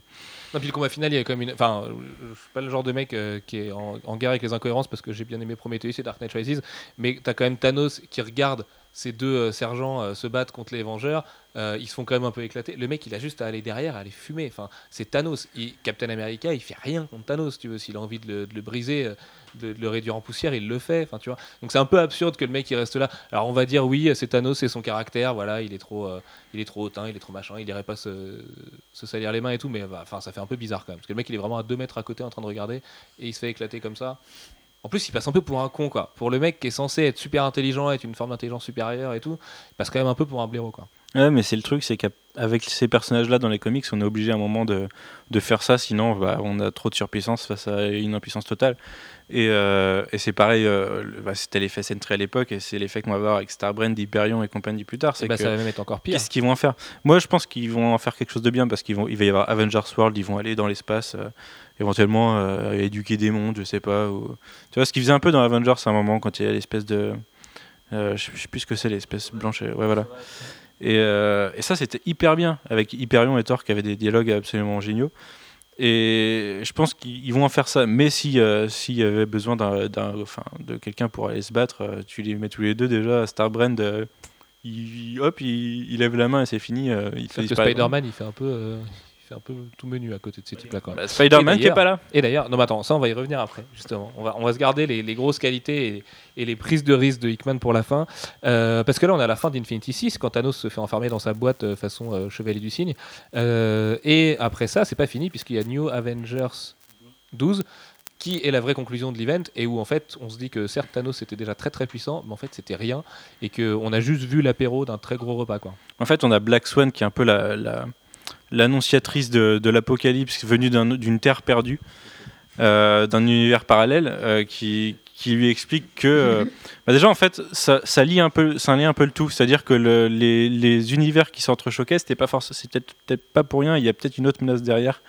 Non, puis le combat final, il y a quand même une. Enfin, euh, je suis pas le genre de mec euh, qui est en, en guerre avec les incohérences parce que j'ai bien aimé Prometheus et Dark Knight Rises, mais t'as quand même Thanos qui regarde ces deux euh, sergents euh, se battre contre les Vengeurs. euh, ils se font quand même un peu éclater. Le mec, il a juste à aller derrière, à aller fumer. Enfin, c'est Thanos. Captain America, il fait rien contre Thanos, tu veux. S'il a envie de le, briser, de, le réduire en poussière, il le fait. Enfin, tu vois. Donc c'est un peu absurde que le mec il reste là. Alors on va dire oui, c'est Thanos, c'est son caractère. Voilà, il est trop, il est trop hautain, il est trop machin. Il irait pas se, salir les mains et tout, mais bah, enfin ça fait un peu bizarre quand même. Parce que le mec il est vraiment à 2 mètres à côté en train de regarder et il se fait éclater comme ça. En plus, il passe un peu pour un con, quoi. Pour le mec qui est censé être super intelligent, être une forme d'intelligence supérieure et tout, il passe quand même un peu pour un blaireau, quoi. Ouais, mais c'est le truc, c'est qu'avec ces personnages-là dans les comics, on est obligé à un moment de, de faire ça, sinon bah, on a trop de surpuissance face à une impuissance totale. Et, euh, et c'est pareil, euh, bah, c'était l'effet Sentry à l'époque, et c'est l'effet qu'on va voir avec Starbrand, Hyperion et compagnie plus tard. C'est Bah, que ça va même être encore pire. qu'est-ce qu'ils vont en faire? Moi, je pense qu'ils vont en faire quelque chose de bien parce qu'il va y avoir Avengers World, ils vont aller dans l'espace, euh, éventuellement éduquer des mondes, je sais pas. Ou... Tu vois, ce qu'ils faisaient un peu dans Avengers à un moment quand il y a l'espèce de. je sais- plus ce que c'est, l'espèce blanche. Ouais, voilà. Et, euh, et ça, c'était hyper bien, avec Hyperion et Thor qui avaient des dialogues absolument géniaux. Et je pense qu'ils vont en faire ça. Mais si, euh, s'il y avait besoin d'un, d'un- enfin, de quelqu'un pour aller se battre, euh, tu les mets tous les deux déjà. Starbrand, euh, il, hop, il, il lève la main et c'est fini. il fait. Spider-Man, il fait un peu, fait un peu tout menu à côté de ces types-là, quoi. Bah, Spider-Man qui est pas là. Et d'ailleurs, non, mais attends, ça on va y revenir après, justement. On va, on va se garder les, les grosses qualités et, et les prises de risque de Hickman pour la fin. Euh, parce que là, on est à la fin d'Infinity 6, quand Thanos se fait enfermer dans sa boîte euh, façon euh, Chevalier du Cygne. Euh, et après ça, c'est pas fini, puisqu'il y a New Avengers 12 qui est la vraie conclusion de l'event et où en fait on se dit que certes Thanos était déjà très très puissant mais en fait c'était rien et qu'on a juste vu l'apéro d'un très gros repas quoi. En fait, on a Black Swan qui est un peu la, la- l'annonciatrice de, de l'apocalypse venue d'un- d'une terre perdue, euh, d'un univers parallèle, euh, qui, qui lui explique que. euh, bah déjà, en fait, ça, ça lie un peu, ça lie un peu le tout. C'est-à-dire que le- les, les univers qui s'entrechoquaient, c'était pas forcément, c'était peut-être pas pour rien. Il y a peut-être une autre menace derrière.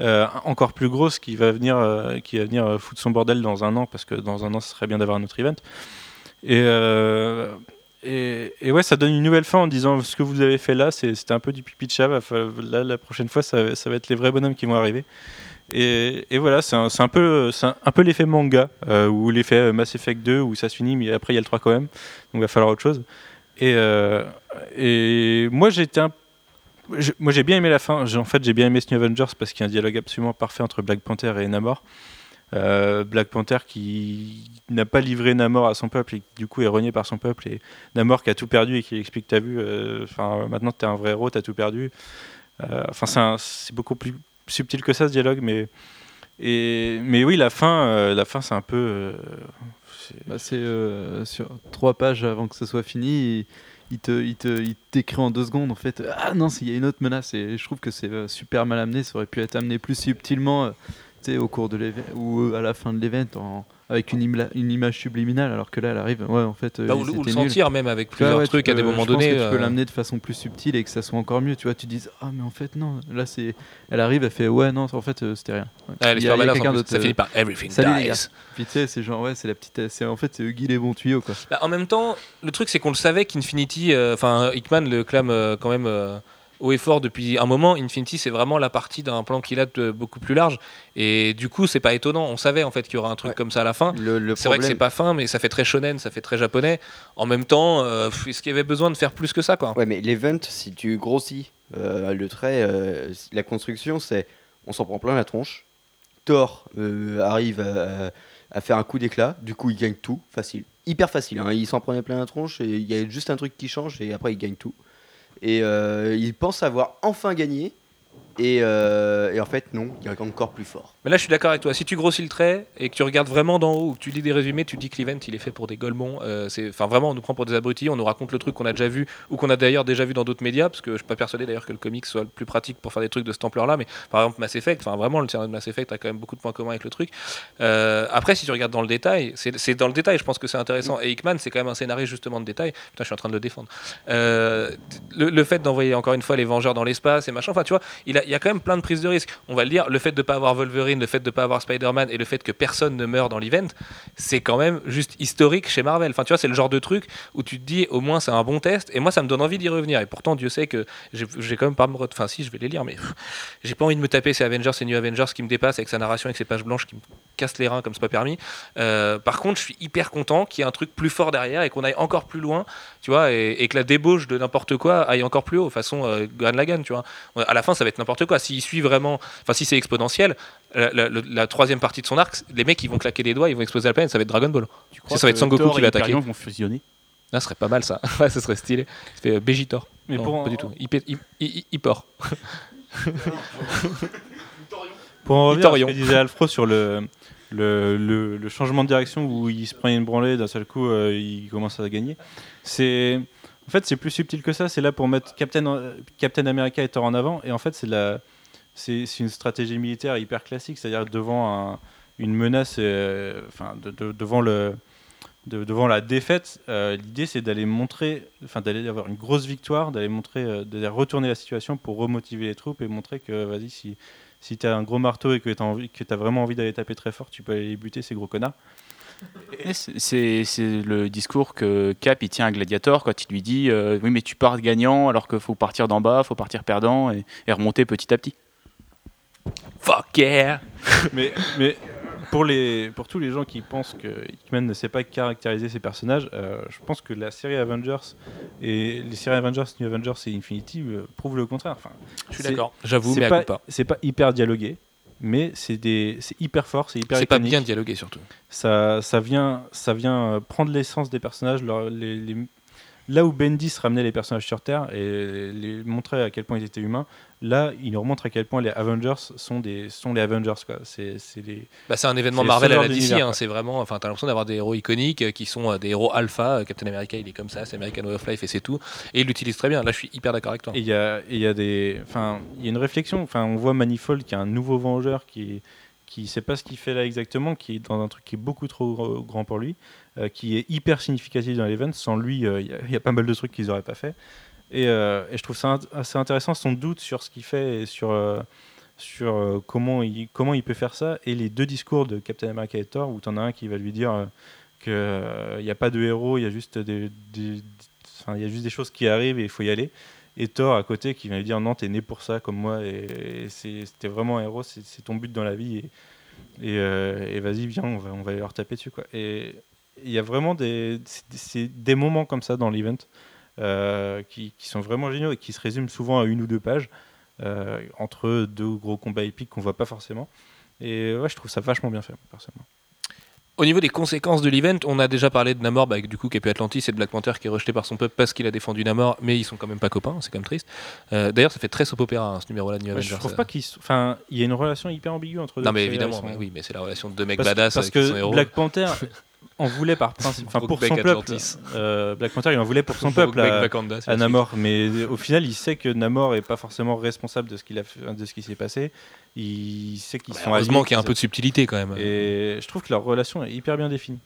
euh, encore plus grosse qui va venir euh, qui va venir euh, foutre son bordel dans un an parce que dans un an ce serait bien d'avoir un autre event et et, ouais, ça donne une nouvelle fin en disant ce que vous avez fait là, c'était un peu du pipi de chat. Là, la prochaine fois, ça, va être les vrais bonhommes qui vont arriver. Et, voilà, c'est un, peu, l'effet manga euh, ou l'effet Mass Effect 2 où ça se finit, mais après il y a le 3 quand même. Donc il va falloir autre chose. Et, euh, moi, moi j'ai bien aimé la fin. En fait, j'ai bien aimé ce New Avengers parce qu'il y a un dialogue absolument parfait entre Black Panther et Namor. Euh, Black Panther qui n'a pas livré Namor à son peuple et du coup est renié par son peuple et Namor qui a tout perdu et qui explique t'as vu euh, enfin maintenant t'es un vrai héros t'as tout perdu Euh, enfin c'est beaucoup plus subtil que ça ce dialogue mais mais oui la fin euh, la fin c'est un peu euh, c'est- Bah, euh, sur trois pages avant que ce soit fini. Il, te, il te, il t'écrit en deux secondes en fait. Ah non, il y a une autre menace et je trouve que c'est euh, super mal amené. Ça aurait pu être amené plus subtilement. Euh, au cours de l'event ou à la fin de l'event en- avec une, imla- une image subliminale, alors que là, elle arrive. Ouais, en fait, euh, Bah, ou, le- ou sentir même avec plusieurs ouais, trucs à des moments donnés. que tu peux euh, l'amener de façon plus subtile et que ça soit encore mieux. Tu vois, tu dis ah mais en fait non, là c'est, elle arrive, elle fait ouais non, en fait euh, c'était rien. Ouais. Ah, Il y a- y quelqu'un d'autre, Ça euh, finit par Everything Salut, dies. Puis tu sais, c'est genre ouais, c'est la petite, c'est en fait c'est Huggy les bons tuyaux quoi. Bah, en même temps, le truc c'est qu'on le savait qu'Infinity, euh, enfin Hickman le clame euh, quand même euh, haut et fort depuis un moment. Infinity c'est vraiment la partie d'un plan qu'il a de beaucoup plus large et du coup c'est pas étonnant. On savait en fait qu'il y aurait un truc Ouais. comme ça à la fin. Le, le C'est vrai que c'est pas fin, mais ça fait très shonen, ça fait très japonais. En même temps, euh, est-ce qu'il y avait besoin de faire plus que ça quoi? Ouais, mais l'event, si tu grossis euh, le trait, euh, la construction, c'est on s'en prend plein la tronche. Thor arrive à, à faire un coup d'éclat, du coup il gagne tout, facile. Hyper facile, hein. il s'en prenait plein la tronche et il y a juste un truc qui change et après il gagne tout. Et euh, il pense avoir enfin gagné. Et, euh, et en fait, non, il est encore plus fort. Mais là, je suis d'accord avec toi. Si tu grossis le trait et que tu regardes vraiment d'en haut ou que tu lis des résumés, tu dis que l'event il est fait pour des golemons. Euh, enfin, vraiment, on nous prend pour des abrutis. On nous raconte le truc qu'on a déjà vu ou qu'on a d'ailleurs déjà vu dans d'autres médias. Parce que je suis pas persuadé d'ailleurs que le comics soit le plus pratique pour faire des trucs de cette ampleur-là. Mais par exemple, Mass Effect, enfin, vraiment, le scénario de Mass Effect a quand même beaucoup de points communs avec le truc. Euh, après, si tu regardes dans le détail, c'est, dans le détail, je pense que c'est intéressant. Et Hickman, c'est quand même un scénario justement de détail. Putain, je suis en train de le défendre. Le, le fait d'envoyer encore une fois les Vengeurs dans l'espace et machin, enfin, tu vois, il, a- y a quand même plein de prises de risques. On va le dire, le fait de ne pas avoir Wolverine, le fait de ne pas avoir Spider-Man et le fait que personne ne meurt dans l'event, c'est quand même juste historique chez Marvel. Enfin, tu vois, c'est le genre de truc où tu te dis, au moins, c'est un bon test. Et moi, ça me donne envie d'y revenir. Et pourtant, Dieu sait que j'ai quand même pas me. Enfin, si, je vais les lire, mais j'ai pas envie de me taper ces Avengers, ces New Avengers qui me dépassent avec sa narration, avec ses pages blanches qui me cassent les reins comme c'est pas permis. Euh, par contre, je suis hyper content qu'il y ait un truc plus fort derrière et qu'on aille encore plus loin, tu vois, et, et que la débauche de n'importe quoi aille encore plus haut, façon euh, Lagann, tu vois. À la fin, ça va être n'importe quoi. S'il suit vraiment, enfin, si c'est exponentiel, la, la- la- la troisième partie de son arc, les mecs, ils vont claquer des doigts, ils vont exploser la planète, ça va être Dragon Ball. Tu Ça, ça va être que Son Goku Thor qui va attaquer. Vont fusionner? Là, ce serait pas mal ça. ouais, ce serait stylé. Ça fait euh, Bégitor. Mais Non, pour pas en- du tout. Hypor. Pour en revenir à ce que disait Alfro sur le, le, le- le changement de direction où il se prend une branlée, d'un seul coup euh, il commence à gagner, c'est en fait c'est plus subtil que ça. C'est là pour mettre Captain, euh, Captain America et Thor en avant. Et en fait c'est la c'est une stratégie militaire hyper classique, c'est-à-dire devant un- une menace, euh, enfin de- de- devant le de- devant la défaite, euh, l'idée c'est d'aller montrer, enfin d'aller avoir une grosse victoire, d'aller montrer, d'aller retourner la situation pour remotiver les troupes et montrer que vas-y si si tu as un gros marteau et que tu as, vraiment envie d'aller taper très fort, tu peux aller les buter ces gros connards. C'est- le discours que Cap il tient à Gladiator quand il lui dit euh, oui mais tu pars gagnant alors qu'il faut partir d'en bas, faut partir perdant et, et remonter petit à petit. Fuck yeah mais, mais pour, les, pour tous les gens qui pensent que Hickman ne sait pas caractériser ses personnages, euh, je pense que la série Avengers et les séries Avengers, New Avengers et Infinity euh, prouvent le contraire. Enfin, Je suis c'est- d'accord. J'avoue, mais pas. c'est pas hyper dialogué, mais c'est hyper fort, c'est hyper C'est pas bien dialogué surtout. ça, ça vient, ça vient euh, prendre l'essence des personnages, leur- les- les- là où Bendis ramenait les personnages sur Terre et les montrait à quel point ils étaient humains, là il nous remontre à quel point les Avengers sont des sont les Avengers quoi. C'est c'est les Bah, c'est un événement Marvel à la DC. hein, c'est vraiment. Enfin, t'as l'impression d'avoir des héros iconiques euh, qui sont euh, des héros alpha. Euh, Captain America, il est comme ça. C'est American Way of Life et c'est tout. Et il l'utilise très bien. Là, je suis hyper d'accord avec toi. et il y a y a des enfin il y a une réflexion. Enfin on voit Manifold qui est un nouveau Vengeur qui qui sait pas ce qu'il fait là exactement, qui est dans un truc qui est beaucoup trop grand pour lui, euh, qui est hyper significatif dans l'event. Sans lui, euh, il y a- pas mal de trucs qu'ils n'auraient pas fait. Et, euh, et je trouve ça assez intéressant son doute sur ce qu'il fait et sur, sur comment, il, comment il peut faire ça. Et les deux discours de Captain America et Thor, où tu en as un qui va lui dire qu'il n'y a pas de héros, il y a juste des, il y a juste des choses qui arrivent et il faut y aller. Et Thor à côté qui vient lui dire non, t'es né pour ça comme moi et, et c'était vraiment un héros, c'est ton but dans la vie. Et, et, euh, vas-y, viens, on va, on va leur taper dessus. Quoi. Et il y a vraiment des, des moments comme ça dans l'event euh, qui, qui sont vraiment géniaux et qui se résument souvent à une ou deux pages euh, entre deux gros combats épiques qu'on voit pas forcément. Et ouais, je trouve ça vachement bien fait, personnellement. Au niveau des conséquences de l'event, on a déjà parlé de Namor, bah, du coup, qui est plus Atlantis et de Black Panther qui est rejeté par son peuple parce qu'il a défendu Namor, mais ils sont quand même pas copains, c'est quand même triste. Euh, D'ailleurs, ça fait très soap opéra hein, ce numéro-là de New Ouais, je Avengers. trouve ça. pas qu'ils. sont- Enfin, il y a une relation hyper ambiguë entre deux. Non, mais évidemment, sont- oui, mais c'est la relation de deux mecs Parce, badass parce avec que héros. Black Panther, en voulait par principe, enfin pour son peuple. Euh, Black Panther, il en voulait pour son peuple à, à. Namor, mais au final, il sait que Namor est pas forcément responsable de ce qu'il a, de ce qui s'est passé. Il sait qu'ils Bah, sont heureusement qu'il y a un peu de subtilité quand même. Et je trouve que leur relation est hyper bien définie.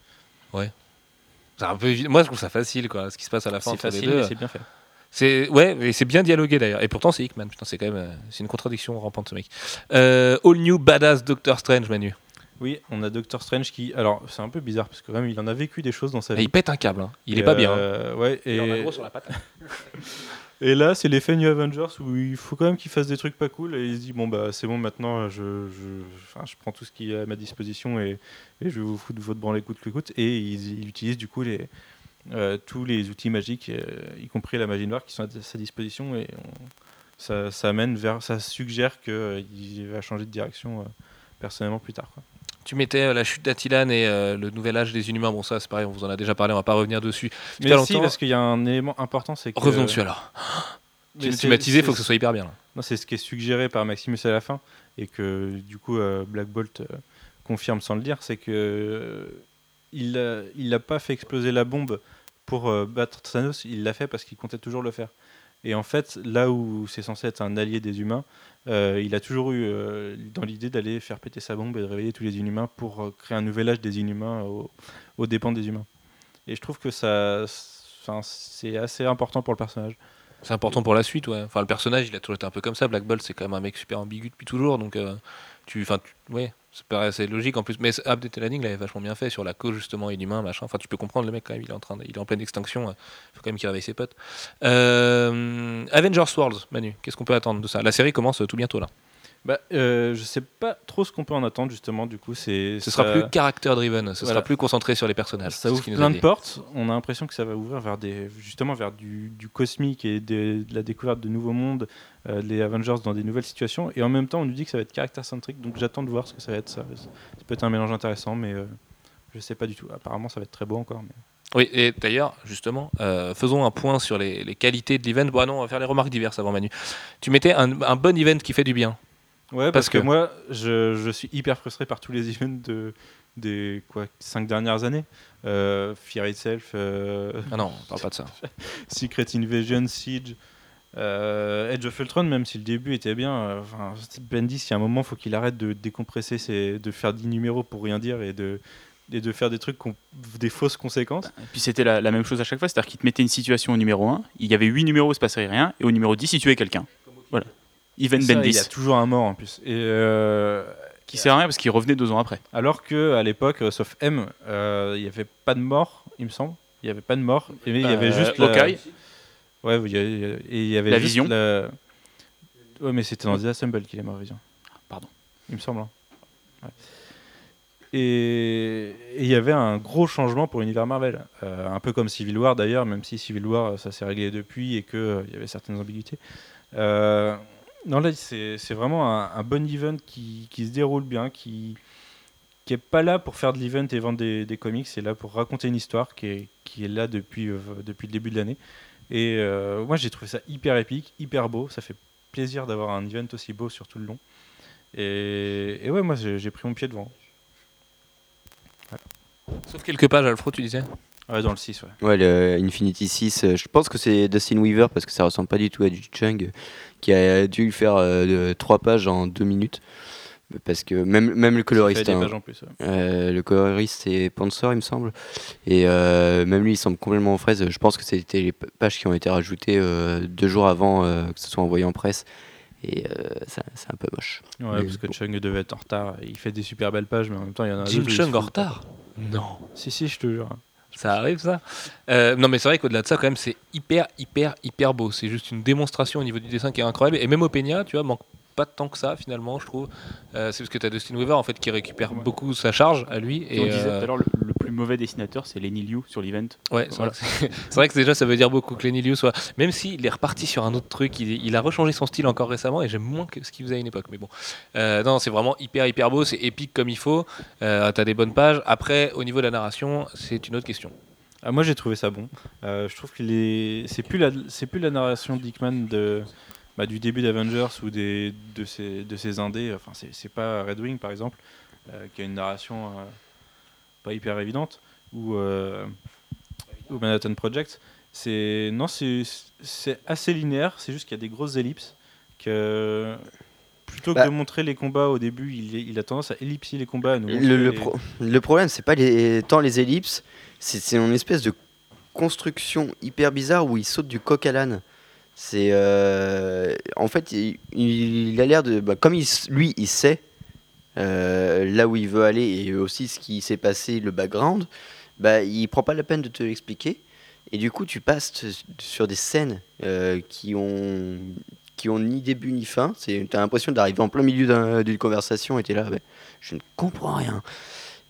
C'est un peu. Moi, je trouve ça facile, quoi. Ce qui se passe à la fin C'est entre les facile, deux. mais c'est bien fait. C'est ouais, mais c'est bien dialogué d'ailleurs. Et pourtant, c'est Hickman. Putain, c'est quand même, euh, c'est une contradiction rampante ce mec. Euh, All New Badass Doctor Strange, Manu. Oui, on a Doctor Strange qui, alors c'est un peu bizarre parce que quand même, il en a vécu des choses dans sa Et vie. il pète un câble. hein. Il est Et, pas bien. hein. euh, ouais, et, Il en a gros sur la patte. et là, c'est l'effet New Avengers où il faut quand même qu'il fasse des trucs pas cool et il se dit bon bah c'est bon maintenant, je, je, enfin, je prends tout ce qui est à ma disposition et, et je vais vous foutre votre branle coûte que coûte. Et il, il utilise du coup les euh, tous les outils magiques, euh, y compris la magie noire, qui sont à sa disposition et on- ça, ça amène vers, ça suggère qu'il va changer de direction euh, personnellement plus tard. Quoi. Tu mettais euh, la chute d'Attilan et euh, le nouvel âge des Inhumains. Bon, ça, c'est pareil, on vous en a déjà parlé, on va pas revenir dessus. Mais si, longtemps. parce qu'il y a un élément important, c'est que Revenons dessus alors. Mais Tu, il faut que ce soit hyper bien. là. Non, c'est ce qui est suggéré par Maximus à la fin, et que du coup euh, Black Bolt euh, confirme sans le dire, c'est que il n'a pas fait exploser la bombe pour battre Thanos, il l'a fait parce qu'il comptait toujours le faire. Et en fait, là où c'est censé être un allié des humains, euh, il a toujours eu euh, dans l'idée d'aller faire péter sa bombe et de réveiller tous les inhumains pour euh, créer un nouvel âge des inhumains au- aux dépens des humains. Et je trouve que ça, c'est assez important pour le personnage. C'est important pour la suite, ouais. Enfin, le personnage, il a toujours été un peu comme ça. Black Bolt, c'est quand même un mec super ambigu depuis toujours, donc tu, enfin, ouais, ça logique en plus. Mais Abd Telading l'avait vachement bien fait sur la cause justement inhumain, machin. Enfin, tu peux comprendre le mec quand même, il est en train, il est en pleine extinction. Il faut quand même qu'il réveille ses potes. Euh, Avengers Worlds, Manu, qu'est-ce qu'on peut attendre de ça? La série commence euh, tout bientôt là. Bah, euh, je sais pas trop ce qu'on peut en attendre justement. Du coup, c'est Ce ça- sera plus character driven, ce Voilà. sera plus concentré sur les personnages. Ça ouvre plein de portes. On a l'impression que ça va ouvrir vers des, justement vers du, du cosmique et de la découverte de nouveaux mondes, euh, les Avengers dans des nouvelles situations. Et en même temps, on nous dit que ça va être caractère centrique. Donc j'attends de voir ce que ça va être. Ça, ça peut être un mélange intéressant, mais euh, je sais pas du tout. Apparemment, ça va être très beau encore. mais- Oui, et d'ailleurs, justement, euh, faisons un point sur les, les qualités de l'event. Bon, ah non, on va faire les remarques diverses avant Manu. Tu mettais un, un bon event qui fait du bien. Ouais, Parce parce, que, que- moi, je, je suis hyper frustré par tous les events de, des quoi, cinq dernières années. Euh, Fear Itself, euh, Ah non, on parle pas de ça. Secret Invasion, Siege, euh, Edge of Ultron, même si le début était bien. euh, Enfin, Bendis, il y a un moment, faut qu'il arrête de décompresser, ses- de faire 10 numéros pour rien dire et de, et de faire des trucs qui ont des fausses conséquences. Et puis c'était la, la même chose à chaque fois, c'est-à-dire qu'il te mettait une situation au numéro 1, il y avait 8 numéros, il se passait rien, et au numéro 10, il tuait quelqu'un. Voilà. Even Ça, Bendis, il y a toujours un mort en plus. Et euh, qui sert à rien parce qu'il revenait deux ans après. alors que à l'époque, euh, sauf M, euh, il n'y avait pas de mort, il me semble. Il n'y avait pas de mort, il y avait Euh, juste la- Hawkeye. Ouais, il y avait- il y avait- et il y avait La juste Vision. la- Ouais, mais c'était dans The Assemble qu'il est mort, Vision. Pardon. Il me semble. hein. Ouais. Et il y avait un gros changement pour l'univers Marvel. Euh, un peu comme Civil War d'ailleurs, même si Civil War, ça s'est réglé depuis et qu'il y avait certaines ambiguïtés. Euh, non, là, c'est vraiment un, bon event qui, se déroule bien, qui qui est pas là pour faire de l'event et vendre des, comics, c'est là pour raconter une histoire qui est, là depuis, euh, le début de l'année. Et euh, moi, j'ai trouvé ça hyper épique, hyper beau. Ça fait plaisir d'avoir un event aussi beau sur tout le long. Et, ouais, moi, j'ai pris mon pied devant. Sauf quelques pages, Alfro, tu disais Ouais, dans le 6, ouais. Ouais, le Infinity 6, euh, je pense que c'est Dustin Weaver parce que ça ressemble pas du tout à du Chung qui a dû faire euh, 3 pages en 2 minutes. Parce que même, même le coloriste, hein, pages en plus. ouais. euh, le coloriste c'est Pansor il me semble. Et euh, même lui il semble complètement en fraise. Je pense que c'était les pages qui ont été rajoutées euh, deux jours avant euh, que ce soit envoyé en presse. Et euh, c'est un peu moche. Ouais, Mais parce que bon. Chung devait être en retard. Il fait des super belles pages, mais en même temps, il y en a Jim Chung en retard Non. Si, si, je te jure. Ça arrive ça Euh, Non mais c'est vrai qu'au-delà de ça quand même c'est hyper hyper hyper beau. C'est juste une démonstration au niveau du dessin qui est incroyable. Et même Openia tu vois manque pas tant que ça finalement je trouve. Euh, c'est parce que tu as Dustin Weaver en fait qui récupère Ouais. beaucoup sa charge à lui. Et on Et, disait euh, tout à l'heure, le, le plus mauvais dessinateur, c'est Lenny Liu sur l'event. Ouais, c'est Voilà. vrai, que c'est- c'est vrai que déjà ça veut dire beaucoup que Lenny Liu soit. Même s'il est reparti sur un autre truc, il, il a rechangé son style encore récemment et j'aime moins que ce qu'il faisait à une époque. Mais bon, Euh, non, c'est vraiment hyper hyper beau, c'est épique comme il faut. Euh, T'as des bonnes pages. Après, au niveau de la narration, c'est une autre question. Ah, moi j'ai trouvé ça bon. Euh, je trouve que les... c'est plus la c'est plus la narration de Dickman de bah, du début d'Avengers ou des de ses de ses indés. Enfin c'est pas Red Wing par exemple euh, qui a une narration euh, pas hyper évidente. ou, euh, ou Manhattan Project. C'est non, c'est assez linéaire. C'est juste qu'il y a des grosses ellipses. Que plutôt que Bah. de montrer les combats au début, il, il a tendance à ellipser les combats. à nous Le, le les- pro- le problème, c'est pas les, tant les ellipses, c'est une espèce de construction hyper bizarre où il saute du coq à l'âne. C'est euh, en fait, il, a l'air de, bah, comme il, lui, il sait euh, là où il veut aller et aussi ce qui s'est passé, le background. Bah, il prend pas la peine de te l'expliquer. Et du coup, tu passes sur des scènes euh, qui ont qui ont ni début ni fin. C'est, t'as l'impression d'arriver en plein milieu d'un- d'une conversation et t'es là, bah, je ne comprends rien.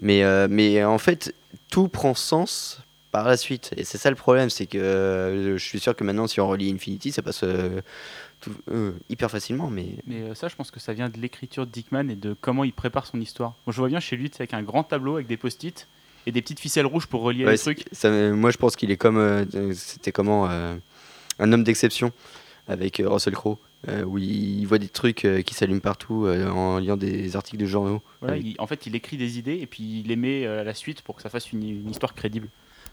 Mais, mais en fait, tout prend sens par la suite. Et c'est ça le problème, c'est que euh, je suis sûr que maintenant, si on relit Infinity, ça passe euh, tout- euh, hyper facilement. Mais Mais ça, je pense que ça vient de l'écriture de Dickman et de comment il prépare son histoire. Moi, je vois bien chez lui, c'est avec un grand tableau avec des post-it et des petites ficelles rouges pour relier Ouais, les trucs. ça, moi, je pense qu'il est comme. c'était comment Un homme d'exception avec Russell Crowe, euh, où il, voit des trucs euh, qui s'allument partout euh, en lisant des articles de journaux. Voilà, Avec- il- en fait, il écrit des idées et puis il les met à la suite pour que ça fasse une, une histoire crédible.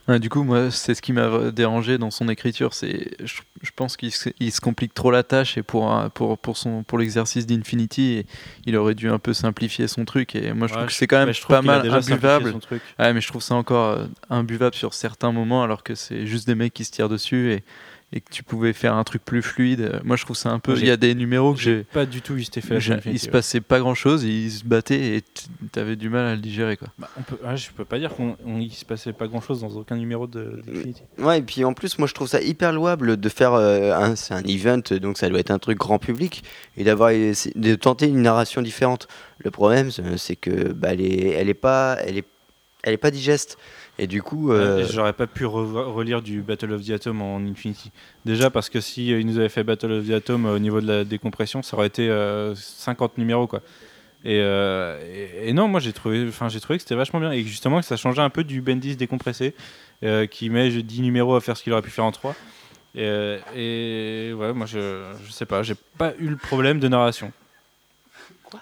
Ouais, du coup, moi, c'est ce qui m'a dérangé dans son écriture. C'est, je, je pense qu'il se, complique trop la tâche et pour pour pour son pour l'exercice d'Infinity, il aurait dû un peu simplifier son truc. Et moi, je Ouais, trouve que c'est quand même pas mal imbuvable. Ouais, mais je trouve ça encore euh, imbuvable sur certains moments, alors que c'est juste des mecs qui se tirent dessus et, et que tu pouvais faire un truc plus fluide. Euh, Moi, je trouve ça un peu. Il y a des numéros que j'ai. Pas du tout eu cet effet. Il se passait pas grand chose, ils se battaient et t'avais du mal à le digérer quoi. Bah, on peut, ah, je peux pas dire qu'il se passait pas grand chose dans aucun numéro de d'Infinity. Ouais, et puis en plus, moi je trouve ça hyper louable de faire euh, un, c'est un event, donc ça doit être un truc grand public, et d'avoir de tenter une narration différente. Le problème, c'est- c'est que bah, elle est, elle est pas, elle est, elle est pas digeste, et du coup, euh, Et J'aurais pas pu relire du Battle of the Atom en Infinity. Déjà parce que si euh, ils nous avaient fait Battle of the Atom euh, au niveau de la décompression, ça aurait été euh, 50 numéros quoi. Et, euh, et- et non, moi j'ai trouvé, enfin j'ai trouvé que c'était vachement bien et justement que ça changeait un peu du Bendis décompressé euh, qui met 10 numéros à faire ce qu'il aurait pu faire en 3. Et, euh, et ouais, moi je, je sais pas, j'ai pas eu le problème de narration. Quoi?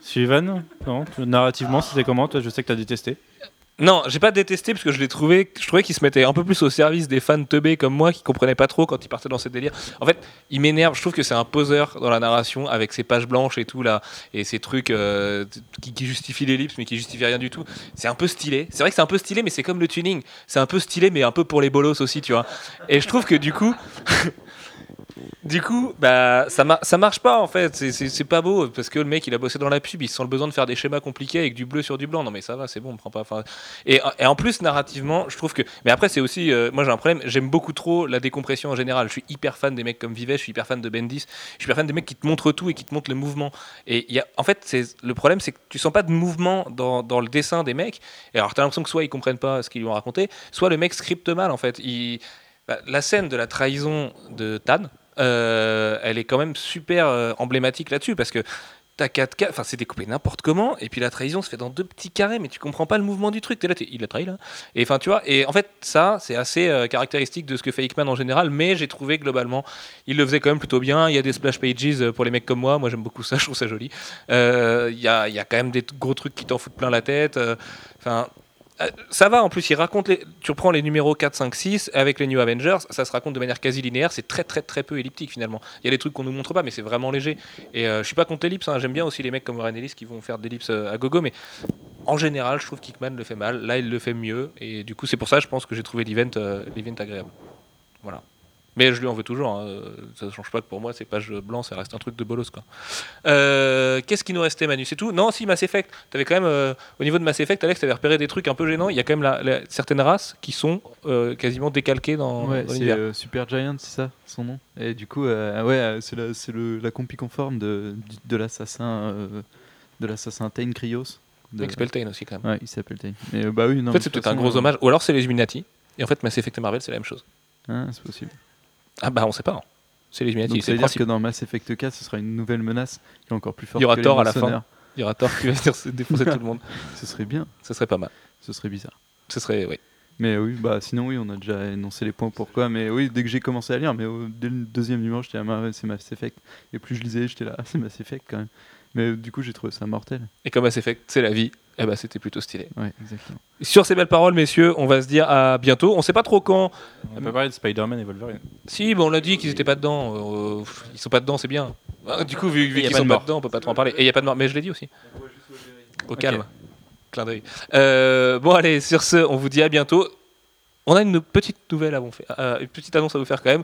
Sullivan Non Narrativement, c'était comment? Toi, je sais que t'as détesté. Non, j'ai pas détesté parce que je l'ai trouvé, je trouvais qu'il se mettait un peu plus au service des fans teubés comme moi qui comprenaient pas trop quand il partait dans ses délires. En fait, il m'énerve. Je trouve que c'est un poseur dans la narration avec ses pages blanches et tout là et ces trucs euh, qui, qui justifient l'ellipse mais qui justifient rien du tout. C'est un peu stylé. C'est vrai que c'est un peu stylé, mais c'est comme le tuning. C'est un peu stylé, mais un peu pour les bolos aussi, tu vois. Et je trouve que du coup. Du coup, bah, ça, mar- ça marche pas en fait, c'est- pas beau parce que le mec il a bossé dans la pub, il sent le besoin de faire des schémas compliqués avec du bleu sur du blanc. Non mais ça va, c'est bon, on prend pas. et, et en plus, narrativement, je trouve que. Mais après, c'est aussi. euh, moi, j'ai un problème. J'aime beaucoup trop la décompression en général. Je suis hyper fan des mecs comme Vivet, je suis hyper fan de Bendis. Je suis hyper fan des mecs qui te montrent tout et qui te montrent le mouvement. Et en fait, le problème, c'est que tu sens pas de mouvement dans, le dessin des mecs. Et alors, t'as l'impression que soit ils comprennent pas ce qu'ils lui ont raconté, soit le mec scripte mal, en fait. Bah, la scène de la trahison de Tan, euh, elle est quand même super euh, emblématique là-dessus parce que T'as 4 cas, enfin c'est découpé n'importe comment, et puis la trahison se fait dans deux petits carrés, mais tu comprends pas le mouvement du truc. T'es là, il a trahi là. Et enfin tu vois, et en fait ça c'est assez euh, caractéristique de ce que fait Hickman en général, mais j'ai trouvé globalement il le faisait quand même plutôt bien. Il y a des splash pages pour les mecs comme moi, moi j'aime beaucoup ça, je trouve ça joli. Il y, a, quand même des gros trucs qui t'en foutent plein la tête. Euh, ça va, en plus, il raconte les... tu reprends les numéros 4, 5, 6 avec les New Avengers, ça se raconte de manière quasi linéaire, c'est très très très peu elliptique finalement. Il y a des trucs qu'on nous montre pas, mais c'est vraiment léger. Et euh, je suis pas contre l'ellipse, hein. j'aime bien aussi les mecs comme Warren Ellis qui vont faire de l'ellipse euh, à gogo, mais en général, je trouve qu'Hickman le fait mal. Là, il le fait mieux, et du coup, c'est pour ça, je pense que j'ai trouvé l'event euh, agréable. Voilà. Mais je lui en veux toujours, hein. ça ne change pas que pour moi, ces pages blancs, ça reste un truc de bolos. Quoi. Euh, Qu'est-ce qui nous restait, Manu? C'est tout? Non, si, Mass Effect. Avais quand même, euh, au niveau de Mass Effect, Alex, tu avais repéré des trucs un peu gênants. Il y a quand même la- la- certaines races qui sont euh, quasiment décalquées dans, Ouais, dans Super Giant, c'est ça son nom? Et du coup, ouais, c'est la, la compie conforme de, l'assassin de l'assassin Tain Krios. De- Expeltain aussi, quand même. Ouais, il s'appelle Tain. Mais bah oui, non. en fait, c'est peut-être un gros hommage. Ou alors, c'est les Illuminati. Et en fait, Mass Effect et Marvel, c'est la même chose. hein, c'est possible. Ah bah, on sait pas. hein. C'est les Illuminati. C'est dire que dans Mass Effect 4, ce sera une nouvelle menace qui est encore plus forte. Il y aura Thor à la fin. Il y aura Thor qui va se défoncer tout le monde. Ce serait bien. Ce serait pas mal. Ce serait bizarre. Ce serait, oui. Mais oui, bah sinon oui, on a déjà énoncé les points pourquoi. Mais oui, dès que j'ai commencé à lire, mais au- dès le deuxième numéro, j'étais là, c'est Mass Effect. Et plus je lisais, j'étais là, ah, c'est Mass Effect quand même. Mais du coup, j'ai trouvé ça mortel. Et comme Mass Effect, c'est la vie. Eh ben, c'était plutôt stylé. Ouais, exactement. Sur ces belles paroles, messieurs, on va se dire à bientôt. On sait pas trop quand. On peut parler de Spider-Man et Wolverine. Si, bon, on l'a dit qu'ils étaient pas dedans. Euh, ils sont pas dedans, c'est bien. Ah, Du coup, vu, vu qu'ils sont de pas dedans, on peut pas trop en parler. Et il y a pas de mort, mais je l'ai dit aussi. Au calme. Clin d'œil. Euh, bon, allez, sur ce, on vous dit à bientôt. On a une petite nouvelle à vous faire, euh, une petite annonce à vous faire quand même.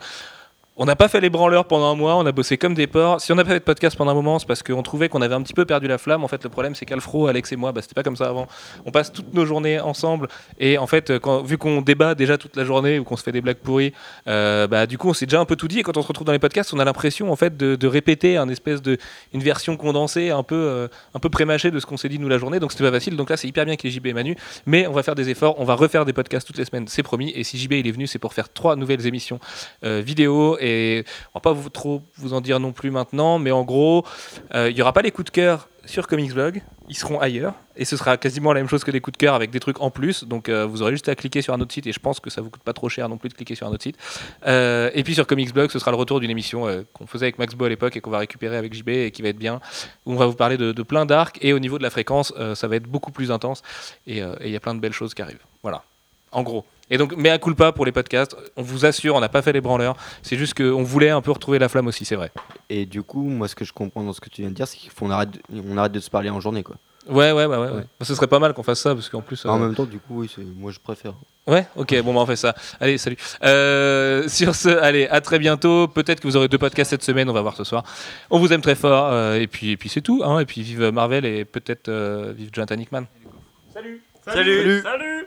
On n'a pas fait les branleurs pendant un mois, on a bossé comme des porcs. Si on n'a pas fait de podcast pendant un moment, c'est parce qu'on trouvait qu'on avait un petit peu perdu la flamme. En fait, le problème, c'est qu'Alfro, Alex et moi, bah, c'était pas comme ça avant. On passe toutes nos journées ensemble. Et en fait, vu qu'on débat déjà toute la journée ou qu'on se fait des blagues pourries, euh, bah, du coup, on s'est déjà un peu tout dit. Et quand on se retrouve dans les podcasts, on a l'impression en fait de, de répéter un espèce de, une version condensée, un peu, euh, un peu prémâchée de ce qu'on s'est dit nous la journée. Donc c'était pas facile. Donc là, c'est hyper bien qu'il y ait JB et Manu. Mais on va faire des efforts. On va refaire des podcasts toutes les semaines, c'est promis. Et si JB il est venu, c'est pour faire trois nouvelles émissions euh, vidéo. Et on va pas vous, trop vous en dire non plus maintenant. Mais en gros, euh, il y aura pas les coups de cœur sur Comics Blog. Ils seront ailleurs. Et ce sera quasiment la même chose que des coups de cœur avec des trucs en plus. Donc euh, vous aurez juste à cliquer sur un autre site. Et je pense que ça vous coûte pas trop cher non plus de cliquer sur un autre site. Euh, et puis sur Comics Blog, ce sera le retour d'une émission euh, qu'on faisait avec Max Bo à l'époque et qu'on va récupérer avec JB et qui va être bien. Où on va vous parler de, de plein d'arcs. Et au niveau de la fréquence, euh, ça va être beaucoup plus intense. Euh, et il y a plein de belles choses qui arrivent. Voilà. En gros. Et donc, mais à culpa pour les podcasts, on vous assure, on n'a pas fait les branleurs. C'est juste qu'on voulait un peu retrouver la flamme aussi, c'est vrai. Et du coup, moi, ce que je comprends dans ce que tu viens de dire, c'est qu'il faut qu'on arrête, de- on arrête de se parler en journée, quoi. Ouais, ouais, ouais, ouais. ouais. Ce serait pas mal qu'on fasse ça parce qu'en plus. En euh, même temps, du coup, oui, c'est- moi, je préfère. Ouais, ok, bon, bah on fait ça. Allez, salut. Euh, sur ce, allez, à très bientôt. Peut-être que vous aurez deux podcasts cette semaine, on va voir ce soir. On vous aime très fort, euh, et puis, et puis c'est tout. Hein, et puis vive Marvel et peut-être euh, vive Jonathan Hickman. Salut Salut. Salut